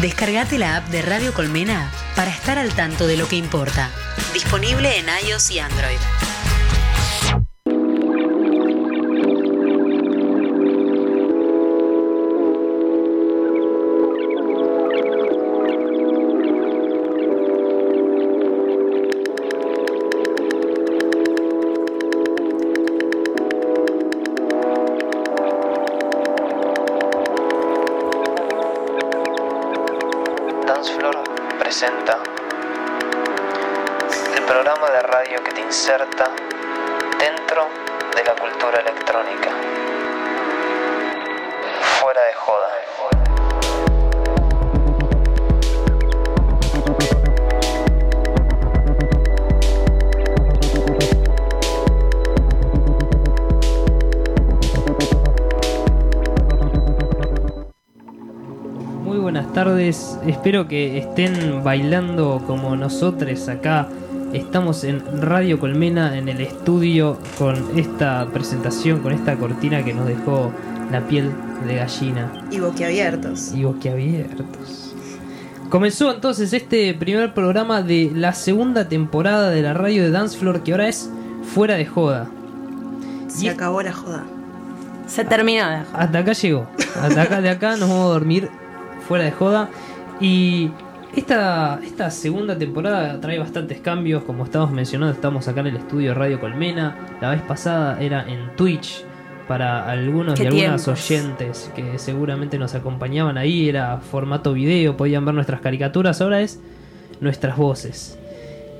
Descargate la app de Radio Colmena para estar al tanto de lo que importa. Disponible en iOS y Android. Espero que estén bailando como nosotros acá. Estamos en Radio Colmena en el estudio con esta presentación, con esta cortina que nos dejó la piel de gallina Y boquiabiertos. y boquiabiertos. Comenzó entonces este primer programa de la segunda temporada de la radio de Dance Floor que ahora es Fuera de Joda. Se Y- acabó la joda. Se terminó de joder. Hasta acá llegó. Hasta acá de acá nos vamos a dormir fuera de joda. Y esta, esta segunda temporada trae bastantes cambios. Como estamos mencionando, estamos acá en el estudio Radio Colmena. La vez pasada era en Twitch. Para algunos y algunas tiempos. oyentes que seguramente nos acompañaban ahí, era formato video, podían ver nuestras caricaturas. Ahora es nuestras voces.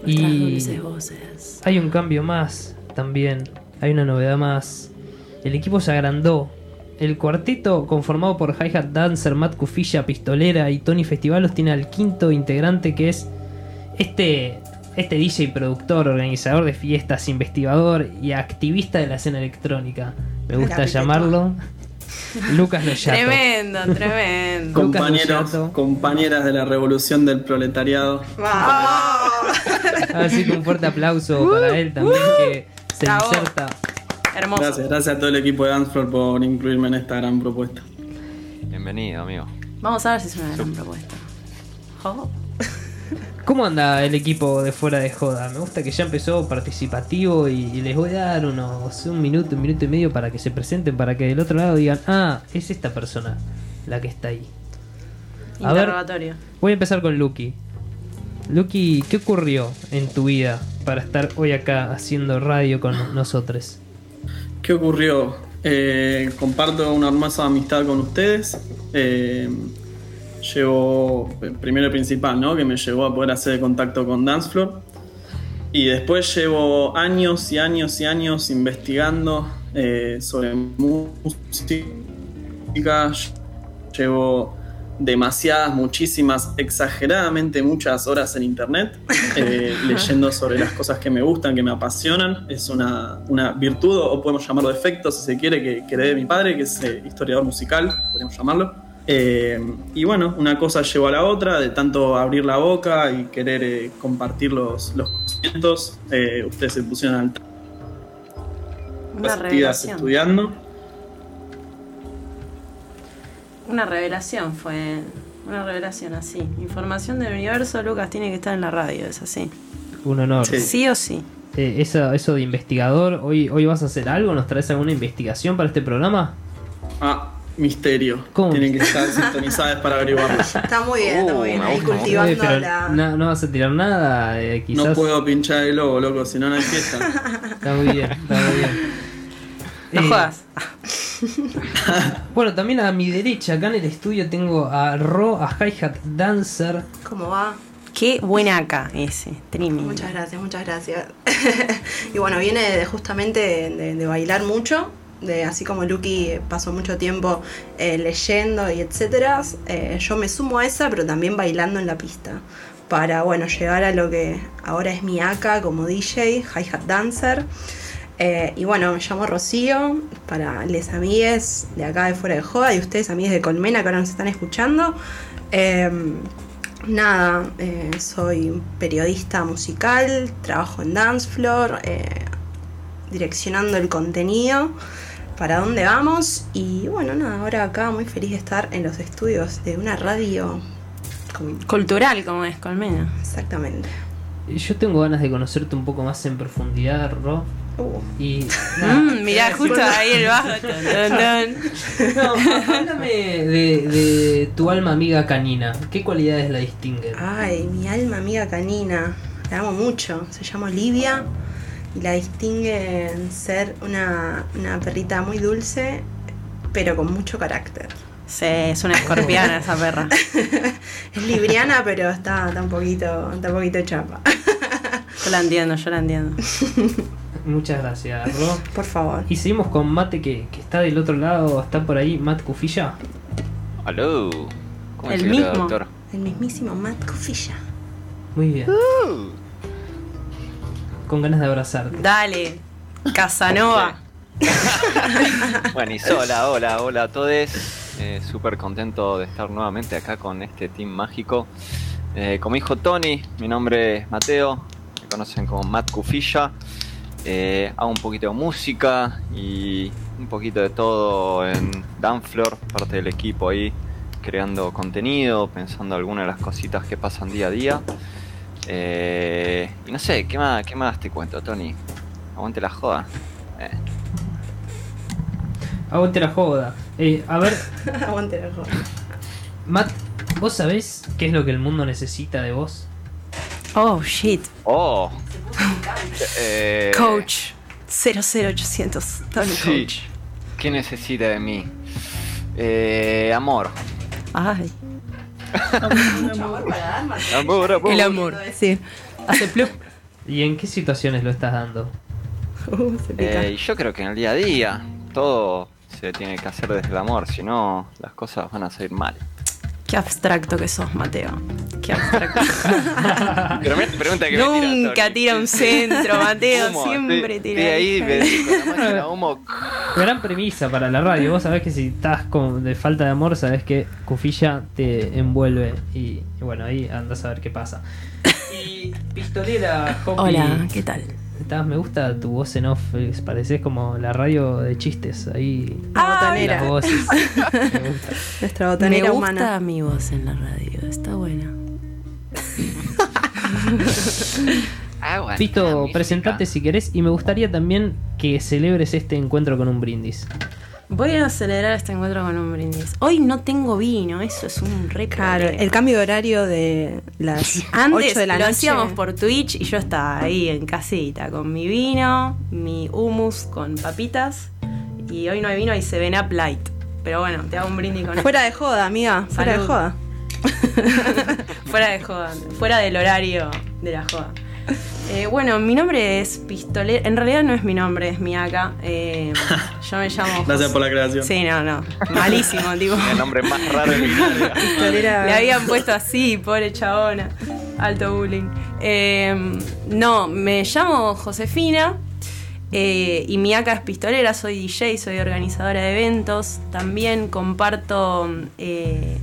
Nuestras y dulces voces. hay un cambio más también. Hay una novedad más. El equipo se agrandó. El cuarteto, conformado por Hi-Hat Dancer, Matt Cufilla, Pistolera y Tony Festivalos, tiene al quinto integrante que es este, este DJ productor, organizador de fiestas, investigador y activista de la escena electrónica. Me gusta llamarlo Lucas Loyato. Tremendo, tremendo. Lucas Compañeros, Loyato. compañeras de la revolución del proletariado. Así que un fuerte aplauso para él también que se inserta Hermoso. Gracias, gracias a todo el equipo de Dancefloor por incluirme en esta gran propuesta. Bienvenido, amigo. Vamos a ver si es una gran propuesta. ¿Cómo anda el equipo de fuera de joda? Me gusta que ya empezó participativo y, y les voy a dar unos un minuto, un minuto y medio para que se presenten, para que del otro lado digan, ah, es esta persona la que está ahí. A ver. Interrogatorio. Voy a empezar con Lucky. Lucky, ¿qué ocurrió en tu vida para estar hoy acá haciendo radio con nosotros? ¿Qué ocurrió? Eh, comparto una hermosa amistad con ustedes. Eh, llevo, eh, primero y principal, ¿no? Que me llevó a poder hacer contacto con Dancefloor. Y después llevo años y años y años investigando sobre música. Llevo demasiadas, muchísimas, exageradamente muchas horas en internet eh, leyendo sobre las cosas que me gustan, que me apasionan. Es una, una virtud, o podemos llamarlo defecto, si se quiere, que, que de mi padre, que es eh, historiador musical, podríamos llamarlo. Eh, y bueno, una cosa llevó a la otra, de tanto abrir la boca y querer eh, compartir los, los conocimientos, ustedes se pusieron al Una estudiando. Una revelación fue. Una revelación así. Información del universo, Lucas tiene que estar en la radio, es así. Un honor. Sí. Sí o sí. Eh, eso, eso de investigador, ¿hoy, ¿hoy vas a hacer algo? ¿Nos traes alguna investigación para este programa? Ah, misterio. ¿Cómo? Tienen que estar sintonizadas para averiguarlo. Está muy bien, está muy bien. Me Ahí cultivando Eh, pero la. no, no vas a tirar nada, eh, quizás. No puedo pinchar el logo, loco, si no, no hay fiesta. Está muy bien, está muy bien. No Eh, jodas. Bueno, también a mi derecha, acá en el estudio, tengo a Ro, a Hi-Hat Dancer. ¿Cómo va? Qué buena acá ese. Tremendo. Muchas gracias, muchas gracias. y bueno, viene de justamente de, de bailar mucho. De, así como Lucky pasó mucho tiempo eh, leyendo y etcétera, eh, yo me sumo a esa, pero también bailando en la pista. Para, bueno, llegar a lo que ahora es mi AK como DJ, Hi-Hat Dancer. Eh, y bueno, me llamo Rocío, para les amigues de acá de Fuera de Joda y ustedes amigues de Colmena que ahora nos están escuchando. Eh, nada, eh, soy periodista musical, trabajo en Dance Floor, eh, direccionando el contenido para dónde vamos y bueno, nada, ahora acá muy feliz de estar en los estudios de una radio Cultural como es, Colmena. Exactamente. Yo tengo ganas de conocerte un poco más en profundidad, Ro. Uh, Y. Mm, mirá, justo ahí el bajo. No, háblame de, de tu alma amiga canina. ¿Qué cualidades la distinguen? ay, mi alma amiga canina. La amo mucho. Se llama Olivia y la distingue en ser una, una perrita muy dulce, pero con mucho carácter. Sí, es una escorpiana esa perra. Es libriana, pero está, está un poquito, está un poquito chapa. Yo la entiendo, yo la entiendo. Muchas gracias, Ro. Por favor. Y seguimos con Mate que, que está del otro lado, está por ahí, Matt Cufilla. Aló. ¿Cómo El mismo. doctor? El mismísimo Matt Cofilla. Muy bien. Uh. Con ganas de abrazarte. Dale, Casanova. Bueno, y hola, hola, hola a todos. Eh, Súper contento de estar nuevamente acá con este team mágico. Eh, como dijo Tony, mi nombre es Mateo, me conocen como Matt Cufilla. Eh, hago un poquito de música y un poquito de todo en Danflor, parte del equipo ahí, creando contenido, pensando algunas de las cositas que pasan día a día. Eh, y no sé, ¿qué más, ¿qué más te cuento, Tony? Aguante la joda. Eh, Aguante la joda. Eh, a ver, Aguante la joda. Matt, ¿vos sabés qué es lo que el mundo necesita de vos? Oh, shit. Oh. Eh, Coach. 00800. Tony Sí. Coach. ¿Qué necesita de mí? Eh, amor. Ay. Amor, amor. El amor. Sí. Hace plup. ¿Y en qué situaciones lo estás dando? Uh. Eh, yo creo que en el día a día todo se tiene que hacer desde el amor, si no las cosas van a salir mal. Qué abstracto que sos, Mateo. Qué abstracto. Pero me pregunta que me tira, Nunca Tony. tira un centro, Mateo. Humo, Siempre tira. estoy ahí, me- la humo. Gran premisa para la radio. Vos sabés que si estás con de falta de amor, sabés que Cufilla te envuelve. Y, y bueno, ahí andás a ver qué pasa. Y pistolera, Hopi. Hola, ¿qué tal? Estás- me gusta tu voz en off. es- Pareces como la radio de chistes. Ahí. La Las botanera. voces. Me gusta. Nuestra Me botanera gusta humana. mi voz en la radio. Está buena. Agua, Pito, presentate si querés. Y me gustaría también que celebres este encuentro con un brindis. Voy a celebrar este encuentro con un brindis. Hoy no tengo vino, eso es un re Claro, el cambio de horario de las Antes 8 de la lo noche. hacíamos por Twitch y yo estaba ahí en casita con mi vino, mi hummus con papitas y hoy no hay vino y se ven up light. Pero bueno, te hago un brindis con Fuera de joda, amiga. Fuera Salud. de joda. fuera de joda, fuera del horario de la joda. Eh, bueno, mi nombre es Pistolera. En realidad no es mi nombre, es Miaka. Eh, yo me llamo. Gracias José- por la creación. Sí, no, no. Malísimo, tipo. El nombre más raro de la historia. Pistolera. Le habían puesto así, pobre chabona. Alto bullying. Eh, no, me llamo Josefina. eh, y mi acá es pistolera, soy DJ, soy organizadora de eventos. También comparto eh,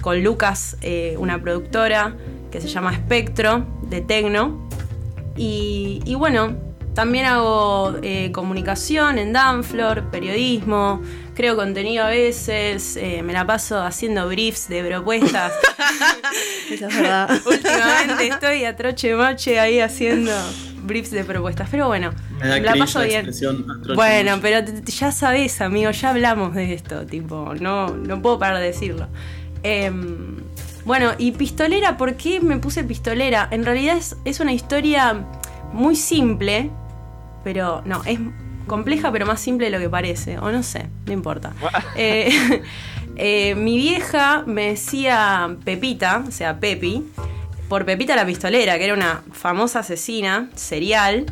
con Lucas eh, una productora que se llama Espectro de Tecno. Y, y bueno, también hago eh, comunicación en Danflor, periodismo, creo contenido a veces, eh, me la paso haciendo briefs de propuestas. Eso es verdad. Últimamente estoy a troche mache ahí haciendo briefs de propuestas, pero bueno, Me da la paso la bien. Bueno, pero ya sabes, amigo, ya hablamos de esto, tipo, no, no puedo parar de decirlo. Em, bueno, y pistolera, ¿por qué me puse pistolera? En realidad es, es una historia muy simple, pero no, es compleja pero más simple de lo que parece, o no sé, no importa. Eh, eh, mi vieja me decía Pepita, o sea, Pepi, por Pepita la pistolera, que era una famosa asesina serial.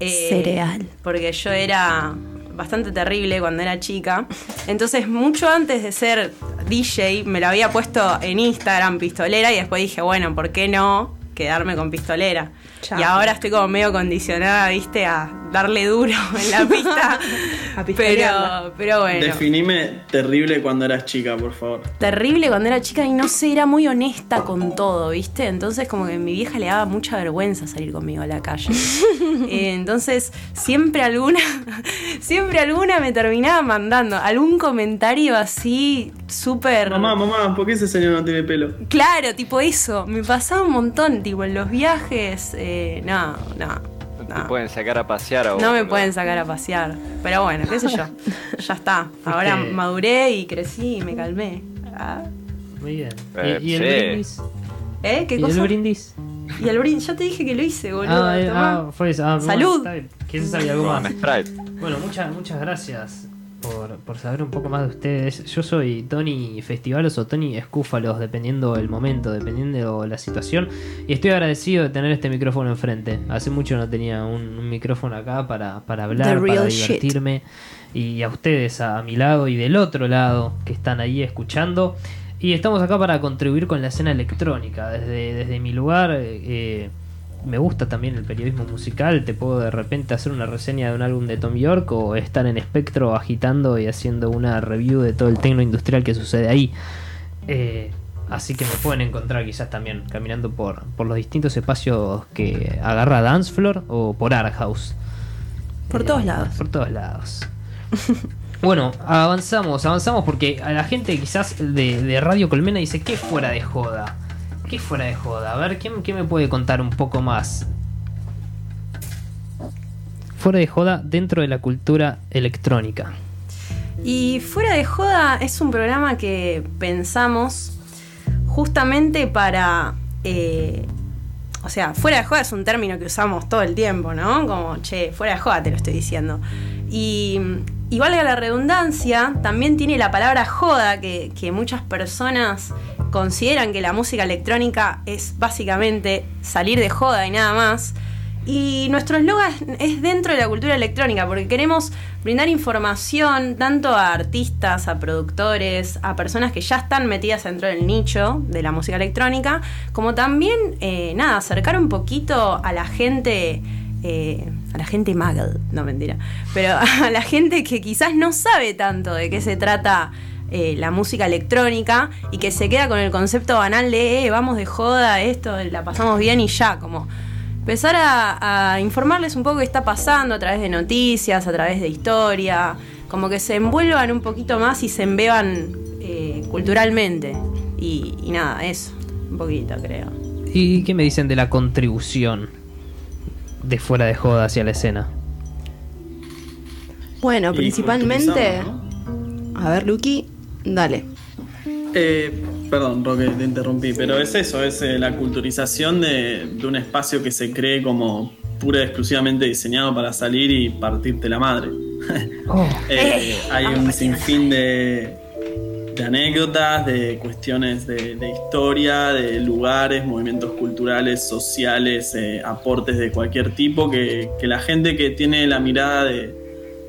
eh, Cereal. Porque yo era bastante terrible cuando era chica. Entonces, mucho antes de ser DJ, me lo había puesto en Instagram pistolera y después dije, bueno, ¿por qué no quedarme con pistolera? Chao. Y ahora estoy como medio condicionada, viste, a darle duro en la pista. A pero, pero bueno. Definime terrible cuando eras chica, por favor. terrible cuando era chica y no sé, era muy honesta con todo, ¿viste? Entonces como que a mi vieja le daba mucha vergüenza salir conmigo a la calle. Eh, entonces siempre alguna, siempre alguna me terminaba mandando algún comentario así súper... Mamá, mamá, ¿por qué ese señor no tiene pelo? Claro, tipo eso, me pasaba un montón, tipo en los viajes, eh, no, no. Te No. pueden sacar a pasear a vos, No me pueden sacar a pasear. Pero bueno, qué sé yo. Ya está. Ahora Fuiste- maduré y crecí y me calmé. Ah. Muy bien. Eh, ¿Y, y el sí. brindis? ¿Eh? ¿Qué ¿Y cosa? el brindis? Y el brindis, ya te dije que lo hice, boludo. Ah, eh, ah, fue eso. Ah, bueno, Salud. bien. ¿Quién sabe algo más? Bueno, muchas, muchas gracias por, por saber un poco más de ustedes. Yo soy Tony Festivalos o Tony Escúfalos, dependiendo el momento, dependiendo la situación. Y estoy agradecido de tener este micrófono enfrente. Hace mucho no tenía un, un micrófono acá para, para hablar, para shit. divertirme. Y a ustedes a, mi lado y del otro lado que están ahí escuchando. Y estamos acá para contribuir con la escena electrónica. Desde, desde mi lugar, eh, me gusta también el periodismo musical. Te puedo de repente hacer una reseña de un álbum de Tom York o estar en espectro agitando y haciendo una review de todo el tecno industrial que sucede ahí. Eh, así que me pueden encontrar quizás también caminando por, por los distintos espacios que agarra Dance Floor o por Art House. Por Eh, todos lados. Por todos lados. Bueno, avanzamos, avanzamos porque a la gente quizás de, de Radio Colmena dice, ¿qué fuera de joda? ¿Qué fuera de joda? A ver, ¿quién, quién me puede contar un poco más? Fuera de joda dentro de la cultura electrónica. Y fuera de joda es un programa que pensamos justamente para... eh, o sea, fuera de joda es un término que usamos todo el tiempo, ¿no? Como, che, fuera de joda te lo estoy diciendo. Y, y valga la redundancia, también tiene la palabra joda, que, que muchas personas consideran que la música electrónica es básicamente salir de joda y nada más. Y nuestro eslogan es dentro de la cultura electrónica, porque queremos brindar información tanto a artistas, a productores, a personas que ya están metidas dentro del nicho de la música electrónica, como también, eh, nada, acercar un poquito a la gente, eh, a la gente muggle, no mentira, pero a la gente que quizás no sabe tanto de qué se trata eh, la música electrónica y que se queda con el concepto banal de, eh, vamos de joda, esto, la pasamos bien y ya, como empezar a, informarles un poco qué está pasando a través de noticias, a través de historia, como que se envuelvan un poquito más y se embeban eh, culturalmente. Y nada, eso, un poquito creo. ¿Y qué me dicen de la contribución de fuera de joda hacia la escena? Bueno, principalmente. A ver, Lucky, dale. Eh, perdón, Roque, te interrumpí, pero es eso, es eh, la culturización de, de un espacio que se cree como pura y exclusivamente diseñado para salir y partirte la madre. Eh, hay un sinfín de, de anécdotas, de cuestiones de, historia, de lugares, movimientos culturales, sociales, eh, aportes de cualquier tipo que, que la gente que tiene la mirada de,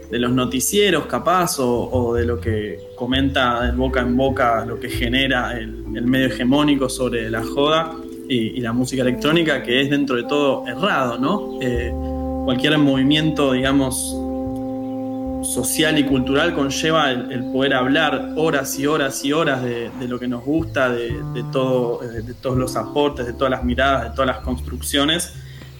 de los noticieros capaz o, o de lo que comenta de boca en boca, lo que genera el, el medio hegemónico sobre la joda y, y la música electrónica, que es dentro de todo errado, ¿no? Eh, cualquier movimiento, digamos, social y cultural conlleva el, el poder hablar horas y horas y horas de, de lo que nos gusta, de, de todo, de, de todos los aportes, de todas las miradas, de todas las construcciones.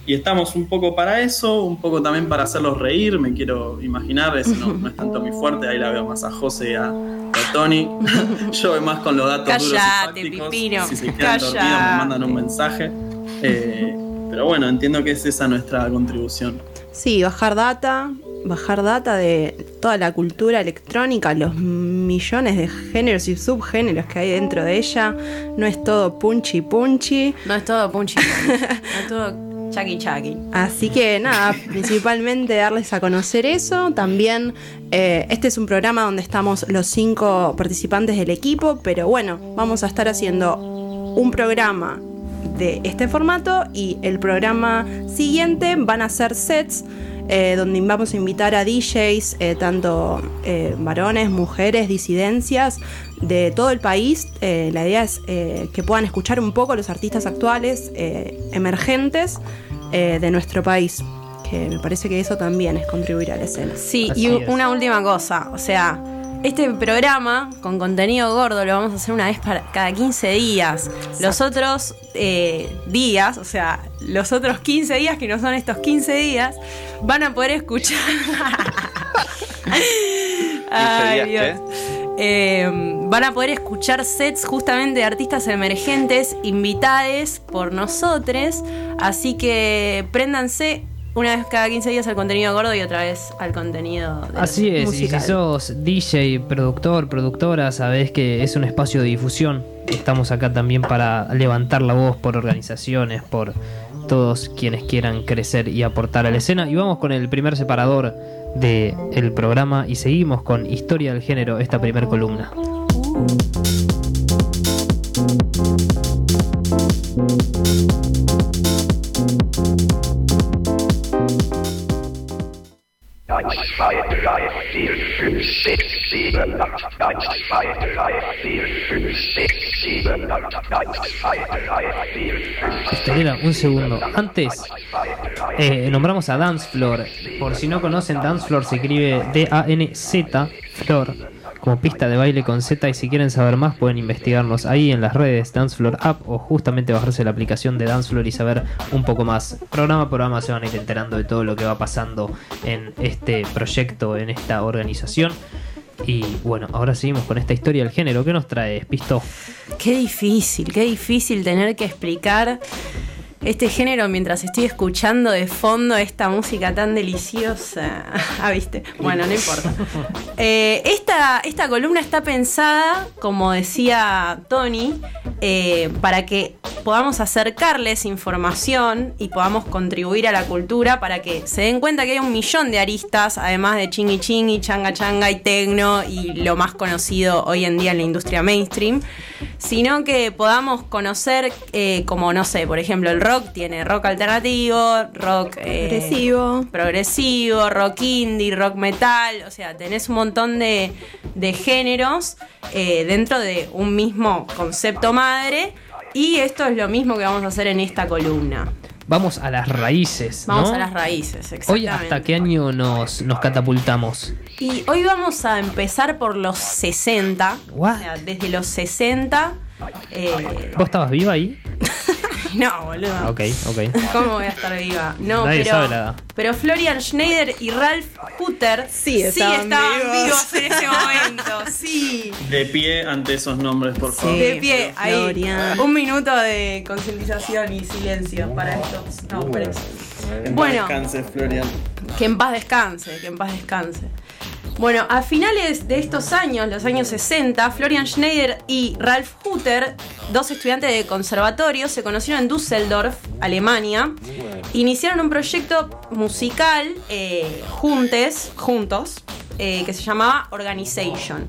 Y estamos un poco para eso, un poco también para hacerlos reír, me quiero imaginar, eso no, no es tanto mi fuerte, ahí la veo más a José y a, a Tony. Yo voy más con los datos duros y fácticos. Si se quedan dormidos me mandan un mensaje. Eh, pero bueno, entiendo que es esa nuestra contribución. Sí, bajar data, bajar data de toda la cultura electrónica, los millones de géneros y subgéneros que hay dentro de ella. No es todo punchy punchy. No es todo punchy, no es todo chaki chaki. Así que nada, principalmente darles a conocer eso. También eh, este es un programa donde estamos los cinco participantes del equipo, pero bueno, vamos a estar haciendo un programa de este formato y el programa siguiente van a ser sets eh, donde vamos a invitar a DJs, eh, tanto eh, varones, mujeres, disidencias de todo el país. Eh, la idea es eh, que puedan escuchar un poco los artistas actuales, eh, emergentes eh, de nuestro país. que me parece que eso también es contribuir a la escena. Sí, Así y es. una última cosa, o sea, este programa con contenido gordo lo vamos a hacer una vez para cada 15 días. Los otros eh, días, o sea, los otros 15 días que no son estos 15 días, van a poder escuchar. Ay, Dios. Eh, van a poder escuchar sets justamente de artistas emergentes invitades por nosotros. Así que préndanse una vez cada 15 días al contenido gordo y otra vez al contenido de Así es, y si sos DJ, productor, productora, sabés que es un espacio de difusión. Estamos acá también para levantar la voz por organizaciones, por todos quienes quieran crecer y aportar a la escena. Y vamos con el primer separador del programa y seguimos con Historia del Género, esta primer columna. Estelera, un segundo. Antes, eh, nombramos a Dance Floor. Por si no conocen, Dance Floor se escribe D-A-N-Z, Floor, como pista de baile con Z. Y si quieren saber más, pueden investigarnos ahí en las redes Dance Floor App o justamente bajarse la aplicación de Dance Floor y saber un poco más. Programa a programa se van a ir enterando de todo lo que va pasando en este proyecto, en esta organización. Y bueno, ahora seguimos con esta historia del género. ¿Qué nos trae, Pisto? Qué difícil, qué difícil tener que explicar este género mientras estoy escuchando de fondo esta música tan deliciosa. Ah, viste. Bueno, no importa. Eh, esta, esta columna está pensada, como decía Tony, eh, para que podamos acercarles información y podamos contribuir a la cultura para que se den cuenta que hay un millón de aristas, además de chingui chingui, changa changa y tecno y lo más conocido hoy en día en la industria mainstream, sino que podamos conocer eh, como, no sé, por ejemplo, el rock tiene rock alternativo, rock eh, Progresivo. progresivo, rock indie, rock metal, o sea, tenés un montón de, de géneros eh, dentro de un mismo concepto madre. Y esto es lo mismo que vamos a hacer en esta columna. Vamos a las raíces. Vamos a las raíces, exactamente. Hoy hasta qué año nos, nos catapultamos. Y hoy vamos a empezar por los 60. What? O sea, desde los 60. eh, ¿Vos estabas viva ahí? no, boludo. Ok, ok. ¿Cómo voy a estar viva? No, Nadie pero, sabe la edad. pero Florian Schneider y Ralph Hutter Sí, estaban vivos. vivos en ese momento. Sí. De pie ante esos nombres, por favor. De pie, ahí. Florian. Un minuto de concientización y silencio para estos. No, esperen. En Bueno. paz Descanse, Florian. Que en paz descanse, que en paz descanse. Bueno, a finales de estos años, los años 60, Florian Schneider y Ralph Hutter, dos estudiantes de conservatorio, se conocieron en Düsseldorf, Alemania. Iniciaron un proyecto musical eh, juntes, juntos, eh, que se llamaba Organization.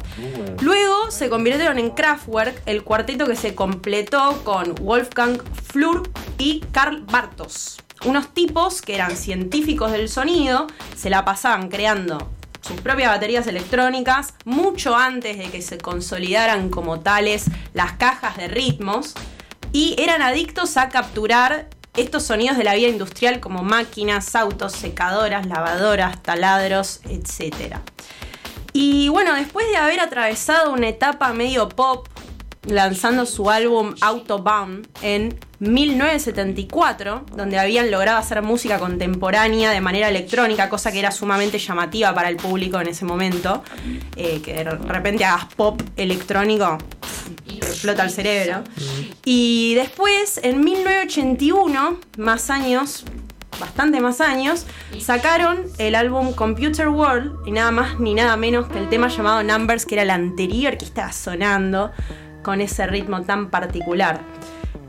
Luego se convirtieron en Kraftwerk, el cuarteto que se completó con Wolfgang Flur y Karl Bartos. Unos tipos que eran científicos del sonido, se la pasaban creando sus propias baterías electrónicas mucho antes de que se consolidaran como tales las cajas de ritmos y eran adictos a capturar estos sonidos de la vida industrial como máquinas, autos, secadoras, lavadoras, taladros, etc. Y bueno, después de haber atravesado una etapa medio pop, lanzando su álbum Autobahn en 1974, donde habían logrado hacer música contemporánea de manera electrónica, cosa que era sumamente llamativa para el público en ese momento, eh, que de repente hagas pop electrónico, explota el cerebro. Y después, en 1981, más años, bastante más años, sacaron el álbum Computer World y nada más ni nada menos que el tema llamado Numbers, que era el anterior que estaba sonando con ese ritmo tan particular.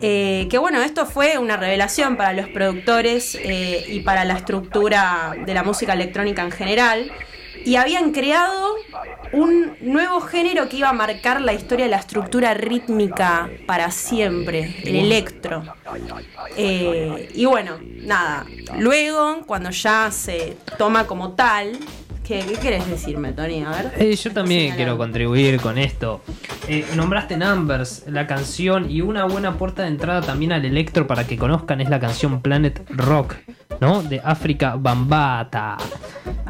Eh, que bueno, esto fue una revelación para los productores eh, y para la estructura de la música electrónica en general. Y habían creado un nuevo género que iba a marcar la historia de la estructura rítmica para siempre, el electro. Eh, y bueno, nada. Luego, cuando ya se toma como tal, ¿qué, qué querés decirme, Tony? A ver. Eh, yo también quiero contribuir con esto. Eh, nombraste Numbers, la canción, y una buena puerta de entrada también al electro para que conozcan es la canción Planet Rock ¿no? De África Bambata.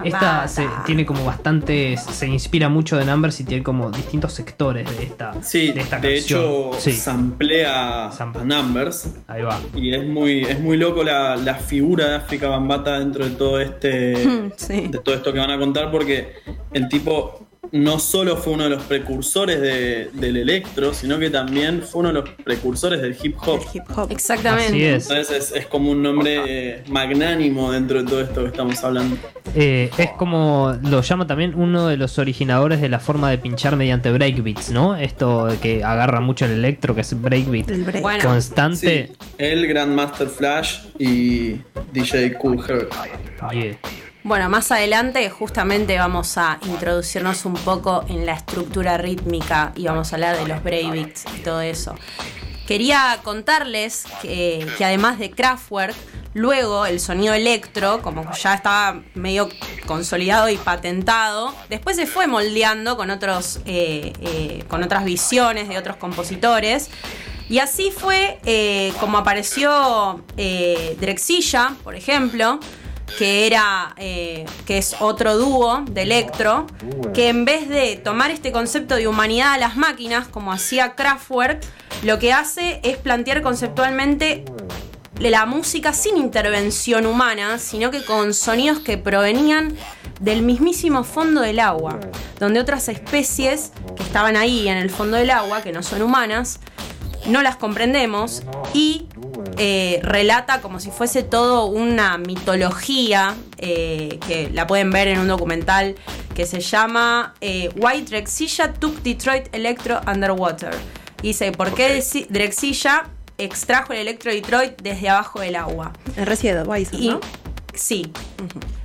Esta se, tiene como bastantes, se inspira mucho de Numbers y tiene como distintos sectores de esta, Sí, de esta de canción. hecho, sí, samplea a Numbers. ahí va. Y es muy, es muy loco la, la figura de África Bambata dentro de todo este. Sí. de todo esto que van a contar, porque el tipo no solo fue uno de los precursores de- del electro, sino que también fue uno de los precursores del hip hop. El hip hop. Exactamente. Así es. Entonces es, es como un nombre eh, magnánimo dentro de todo esto que estamos hablando. Eh, es como lo llama también uno de los originadores de la forma de pinchar mediante breakbeats, ¿no? Esto que agarra mucho el electro, que es breakbeat El break. Bueno. constante. Sí, el Grandmaster Flash y DJ Cool Herc. Yeah. Bueno, más adelante justamente vamos a introducirnos un poco en la estructura rítmica y vamos a hablar de los breakbeats y todo eso. Quería contarles que, además de Kraftwerk, luego el sonido electro, como ya estaba medio consolidado y patentado, después se fue moldeando con, otros, eh, eh, con otras visiones de otros compositores. Y así fue eh, como apareció Drexilla, por ejemplo, que era eh, que es otro dúo de electro que en vez de tomar este concepto de humanidad a las máquinas como hacía Kraftwerk lo que hace es plantear conceptualmente la música sin intervención humana sino que con sonidos que provenían del mismísimo fondo del agua donde otras especies que estaban ahí en el fondo del agua que no son humanas no las comprendemos y eh, relata como si fuese todo una mitología eh, que la pueden ver en un documental que se llama eh, Why Drexilla Took Detroit Electro Underwater. Y dice, ¿por qué Drexilla extrajo el electro Detroit desde abajo del agua? El Y, ¿no? Sí.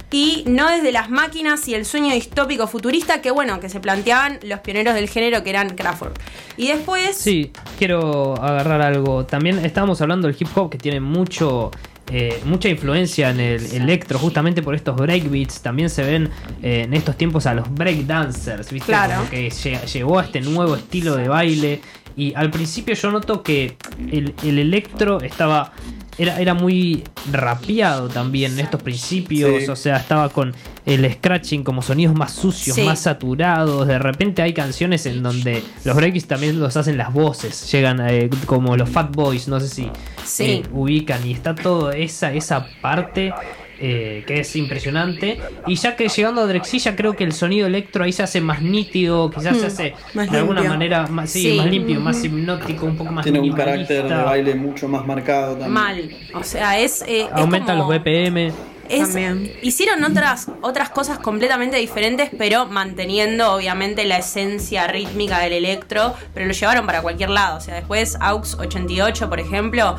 Y no desde las máquinas y el sueño distópico futurista que, bueno, que se planteaban los pioneros del género que eran Kraftwerk. Y después... Sí, quiero agarrar algo. También estábamos hablando del hip hop que tiene mucho. eh, mucha influencia en el electro, justamente por estos breakbeats. También se ven eh, en estos tiempos a los breakdancers, ¿viste? Claro. Como que lle- llegó a este nuevo estilo de baile. Y al principio yo noto que el, el electro estaba. Era, era muy rapeado también en estos principios. Sí. O sea, estaba con el scratching como sonidos más sucios, Sí. más saturados. De repente hay canciones en donde los breaks también los hacen las voces. Llegan eh, como los Fat Boys, no sé si Sí. eh, ubican. Y está toda esa, esa parte eh, que es impresionante. Y ya que llegando a Drexilla, creo que el sonido electro ahí se hace más nítido. Quizás se hace más de alguna manera más, sí, Sí. más limpio, más hipnótico, un poco más Tiene un carácter de baile mucho más marcado también. Mal. O sea, es. eh, es Aumentan como- los BPM. Es- hicieron otras, otras cosas completamente diferentes, pero manteniendo obviamente la esencia rítmica del electro, pero lo llevaron para cualquier lado. O sea, después AUX 88, por ejemplo,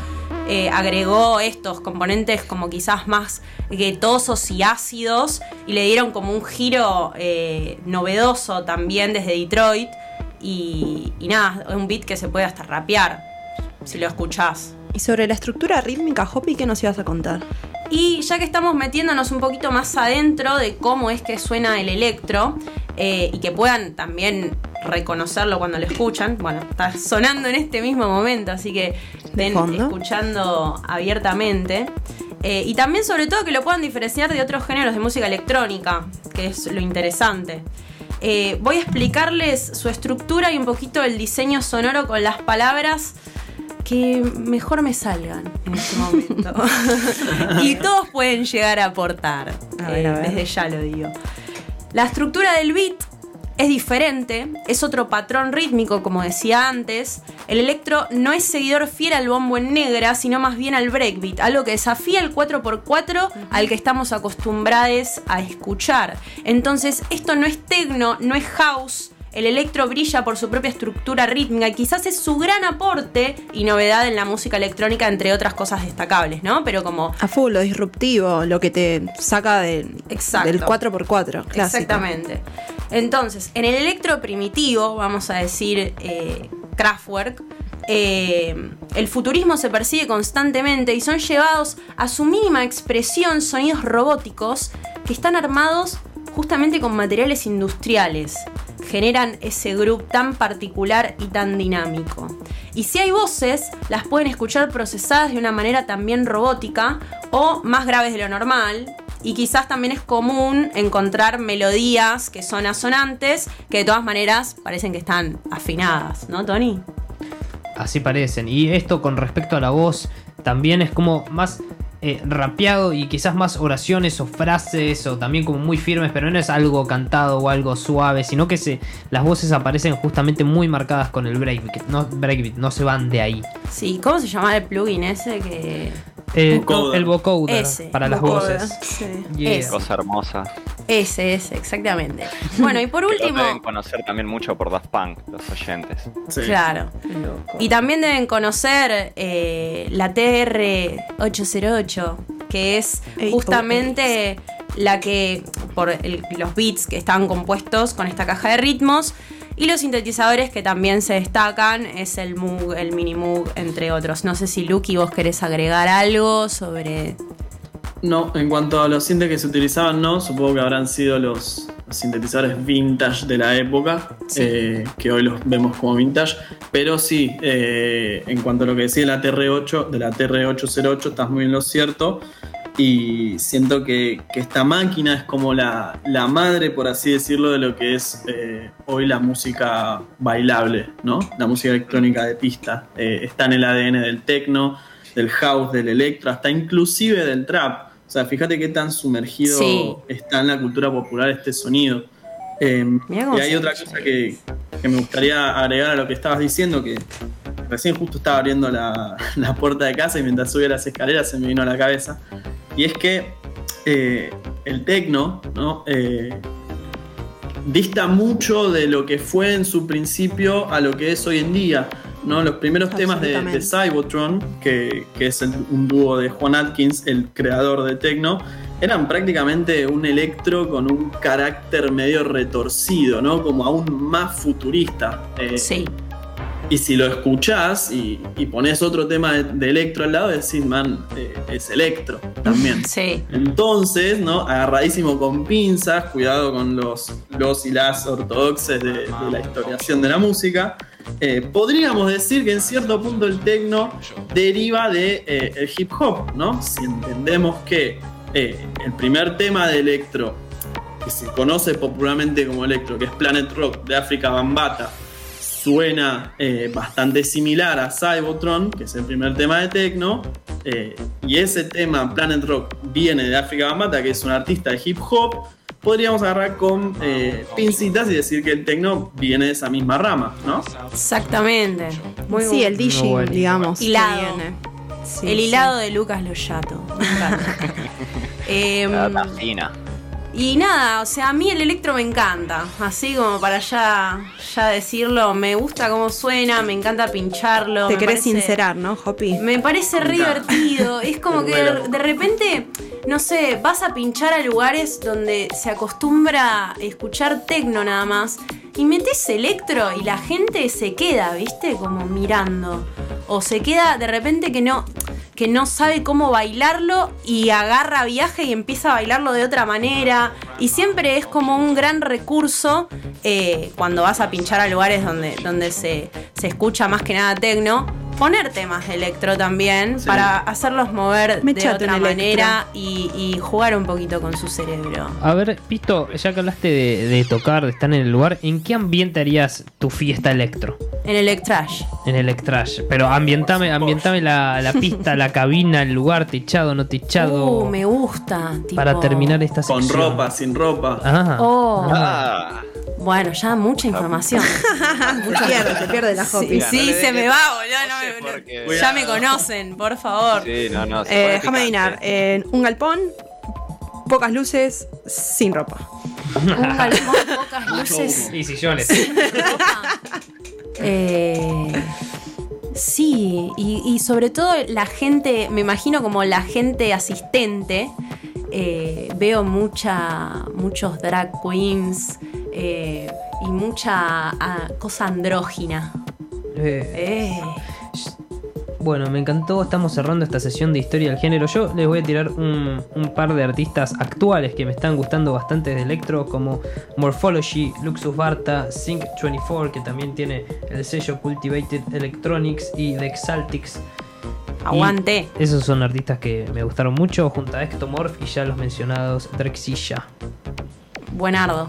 eh, agregó estos componentes como quizás más guetosos y ácidos y le dieron como un giro eh, novedoso también desde Detroit. Y, y nada, es un beat que se puede hasta rapear si lo escuchás. Y sobre la estructura rítmica, Hopi, ¿qué nos ibas a contar? Y ya que estamos metiéndonos un poquito más adentro de cómo es que suena el electro eh, y que puedan también reconocerlo cuando lo escuchan, bueno, está sonando en este mismo momento, así que fondo. escuchando abiertamente. Eh, y también sobre todo que lo puedan diferenciar de otros géneros de música electrónica, que es lo interesante. Eh, voy a explicarles su estructura y un poquito el diseño sonoro con las palabras que mejor me salgan en este momento. y todos pueden llegar a aportar. A ver, eh, a ver. Desde ya lo digo. La estructura del beat es diferente, es otro patrón rítmico, como decía antes. El electro no es seguidor fiel al bombo en negra, sino más bien al breakbeat, algo que desafía el 4x4 al que estamos acostumbrados a escuchar. Entonces, esto no es techno, no es house. El electro brilla por su propia estructura rítmica y quizás es su gran aporte y novedad en la música electrónica, entre otras cosas destacables, ¿no? Pero como A full, lo disruptivo, lo que te saca de- del 4x4. Clásico. Exactamente. Entonces, en el electro primitivo, vamos a decir eh, Kraftwerk, eh, el futurismo se persigue constantemente y son llevados a su mínima expresión sonidos robóticos que están armados justamente con materiales industriales. Generan ese grupo tan particular y tan dinámico. Y si hay voces, las pueden escuchar procesadas de una manera también robótica o más graves de lo normal. Y quizás también es común encontrar melodías que son asonantes, que de todas maneras parecen que están afinadas, ¿no, Tony? Así parecen. Y esto con respecto a la voz, también es como más eh, rapeado y quizás más oraciones o frases o también como muy firmes, pero no es algo cantado o algo suave, sino que se, las voces aparecen justamente muy marcadas con el breakbeat, no, breakbeat, no se van de ahí. Sí, ¿cómo se llama el plugin ese que Eh, Vocoder. el vocoder Ese, para las voces. Sí. Yeah. Cosa hermosa. Ese, ese, exactamente. Bueno, y por último, deben conocer también mucho por Daft Punk, los oyentes. Sí. claro. Y también deben conocer eh, la TR-808, que es justamente la que, por el- los beats que están compuestos con esta caja de ritmos, y los sintetizadores que también se destacan es el Moog, el Mini Moog, entre otros. No sé si Lucky vos querés agregar algo sobre... No, en cuanto a los sintes que se utilizaban, no. Supongo que habrán sido los, sintetizadores vintage de la época, eh, que hoy los vemos como vintage. Pero sí, eh, en cuanto a lo que decía de la TR8, de la TR808, estás muy en lo cierto. Y siento que, que esta máquina es como la, la madre, por así decirlo, de lo que es eh, hoy la música bailable, ¿no? La música electrónica de pista. Está en el ADN del techno, del house, del electro, hasta inclusive del trap. O sea, fíjate qué tan sumergido Sí. está en la cultura popular este sonido. Eh, cómo y hay otra cosa que, que me gustaría agregar a lo que estabas diciendo, que recién justo estaba abriendo la, la puerta de casa y mientras subía las escaleras se me vino a la cabeza. Y es que eh, el tecno, ¿no? Eh, dista mucho de lo que fue en su principio a lo que es hoy en día. ¿No? Los primeros temas de. Cybotron, que, que es el- un dúo de Juan Atkins, el creador de Tecno, eran prácticamente un electro con un carácter medio retorcido, ¿no? Como aún más futurista. Eh, Sí. y si lo escuchás y, y pones otro tema de, de electro al lado, decís, man, eh, es electro también. Sí. Entonces, ¿no? Agarradísimo con pinzas, cuidado con los, los y las ortodoxes de, de la historiación de la música. Eh, podríamos decir que en cierto punto el techno deriva de eh, el hip hop, ¿no? Si entendemos que eh, el primer tema de electro, que se conoce popularmente como electro, que es Planet Rock de África Bambata, suena eh, bastante similar a Cybotron, que es el primer tema de techno, eh, y ese tema, Planet Rock, viene de África Bambata, que es un artista de hip hop, podríamos agarrar con eh, pincitas y decir que el techno viene de esa misma rama, ¿no? Exactamente. Muy sí, el DJ, bueno. digamos. Hilado. viene. Sí, el sí. hilado de Lucas Loyato. Me encanta. Em, La data fina. Y nada, o sea, a mí el electro me encanta. Así como para ya, ya decirlo, me gusta cómo suena, me encanta pincharlo. Te querés parece- sincerar, ¿no, Hopi? Me parece re divertido. Es como que de, de repente, no sé, vas a pinchar a lugares donde se acostumbra a escuchar tecno nada más. Y metes electro y la gente se queda, ¿viste? Como mirando. O se queda de repente que no, que no sabe cómo bailarlo y agarra viaje y empieza a bailarlo de otra manera. Y siempre es como un gran recurso eh, cuando vas a pinchar a lugares donde, donde se, se escucha más que nada tecno. Poner temas de electro también Sí. para hacerlos mover Me de otra manera y, y jugar un poquito con su cerebro. A ver, Pisto, ya que hablaste de, de tocar, de estar en el lugar, ¿en qué ambiente harías tu fiesta electro? En Electrash. En Electrash. Pero ambientame, ambientame la, la pista, la cabina, el lugar, techado, no techado. Uh, me gusta. tipo- para terminar esta Con sección. ropa, sin ropa. Ah. Oh, Ah, bueno, ya mucha información. Se pierde, se pierde la Hopi. Sí, se me va, boludo. no me- no- ya me conocen, por favor. sí, no, no. Eh, déjame adivinar. eh, un galpón, pocas luces, sin ropa. Un galpón, pocas luces. Y sillones. Eh, sí, y, y sobre todo la gente, me imagino como la gente asistente, eh, veo mucha, muchos drag queens eh, y mucha ah, cosa andrógina. Eh, Bueno, me encantó. Estamos cerrando esta sesión de historia del género. Yo les voy a tirar un, un par de artistas actuales que me están gustando bastante de electro, como Morphology, Luxus Barta, Sync 24, que también tiene el sello Cultivated Electronics, y The Exaltics. Aguante. Y esos son artistas que me gustaron mucho, junto a Ectomorph y ya los mencionados Drexilla. Buenardo.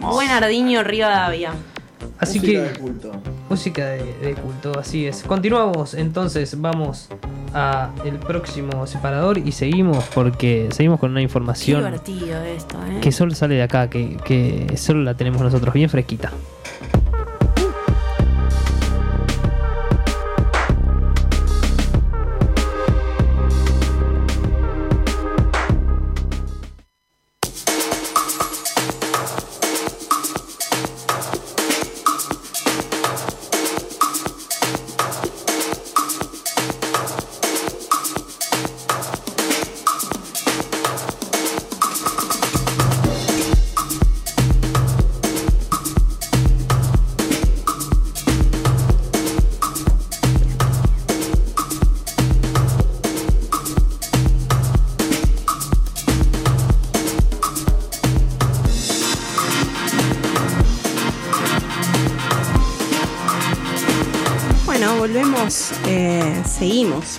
Buenardiño Rivadavia. Así Música que. de culto. Música de, de culto, así es. Continuamos, entonces vamos a el próximo separador y seguimos porque seguimos con una información esto, ¿eh? que solo sale de acá, que, que solo la tenemos nosotros, bien fresquita.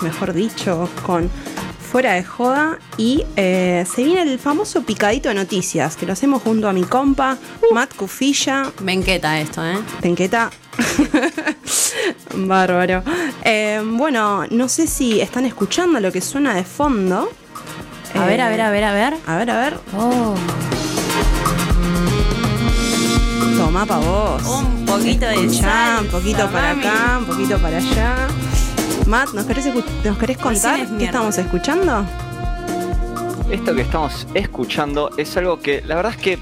Mejor dicho, con Fuera de Joda y eh, se viene el famoso picadito de noticias que lo hacemos junto a mi compa, Matt Cufilla, Me enqueta esto, ¿eh? Tenqueta. Bárbaro. Eh, bueno, no sé si están escuchando lo que suena de fondo. A ver, a Eh, ver, a ver, a ver. A ver, a ver. Oh, Toma pa' vos. un poquito de Escuchá, sal. un poquito para acá, un poquito para allá. Matt, ¿nos querés, nos querés contar es qué estamos escuchando? Esto que estamos escuchando es algo que la verdad es que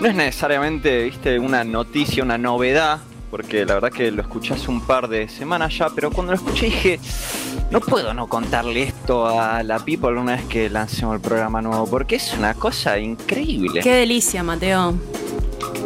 no es necesariamente, viste, una noticia, una novedad, porque la verdad que lo escuché hace un par de semanas ya, pero cuando lo escuché dije, no puedo no contarle esto a la people una vez que lancemos el programa nuevo, porque es una cosa increíble. Qué delicia, Mateo.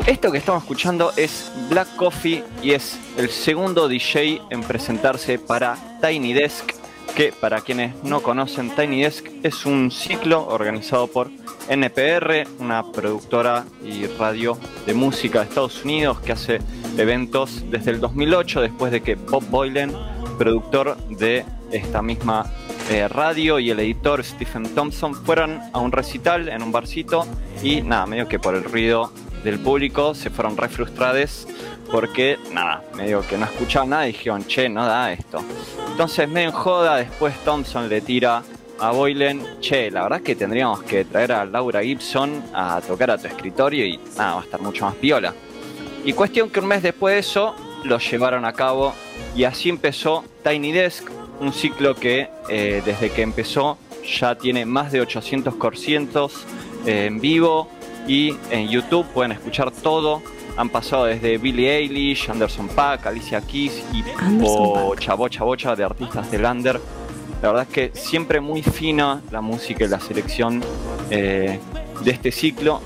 Esto que estamos escuchando es Black Coffee y es el segundo DJ en presentarse para Tiny Desk, que para quienes no conocen Tiny Desk es un ciclo organizado por NPR, una productora y radio de música de Estados Unidos que hace eventos desde el 2008 después de que Bob Boylan, productor de esta misma eh, radio y el editor Stephen Thompson fueron a un recital en un barcito y nada, medio que por el ruido del público se fueron re frustrados porque nada, medio que no escuchaban nada y dijeron, che, no da esto. Entonces medio en joda, después Thompson le tira a Boylan, che, la verdad que tendríamos que traer a Laura Gibson a tocar a tu escritorio y nada, va a estar mucho más piola. Y cuestión que un mes después de eso lo llevaron a cabo y así empezó Tiny Desk, un ciclo que eh, desde que empezó ya tiene más de 800 corcientos eh, en vivo y en YouTube pueden escuchar todo. Han pasado desde Billie Eilish, Anderson Paak, Alicia Keys y bocha, bocha, bocha de artistas del under. La verdad es que siempre muy fina la música y la selección eh, de este ciclo.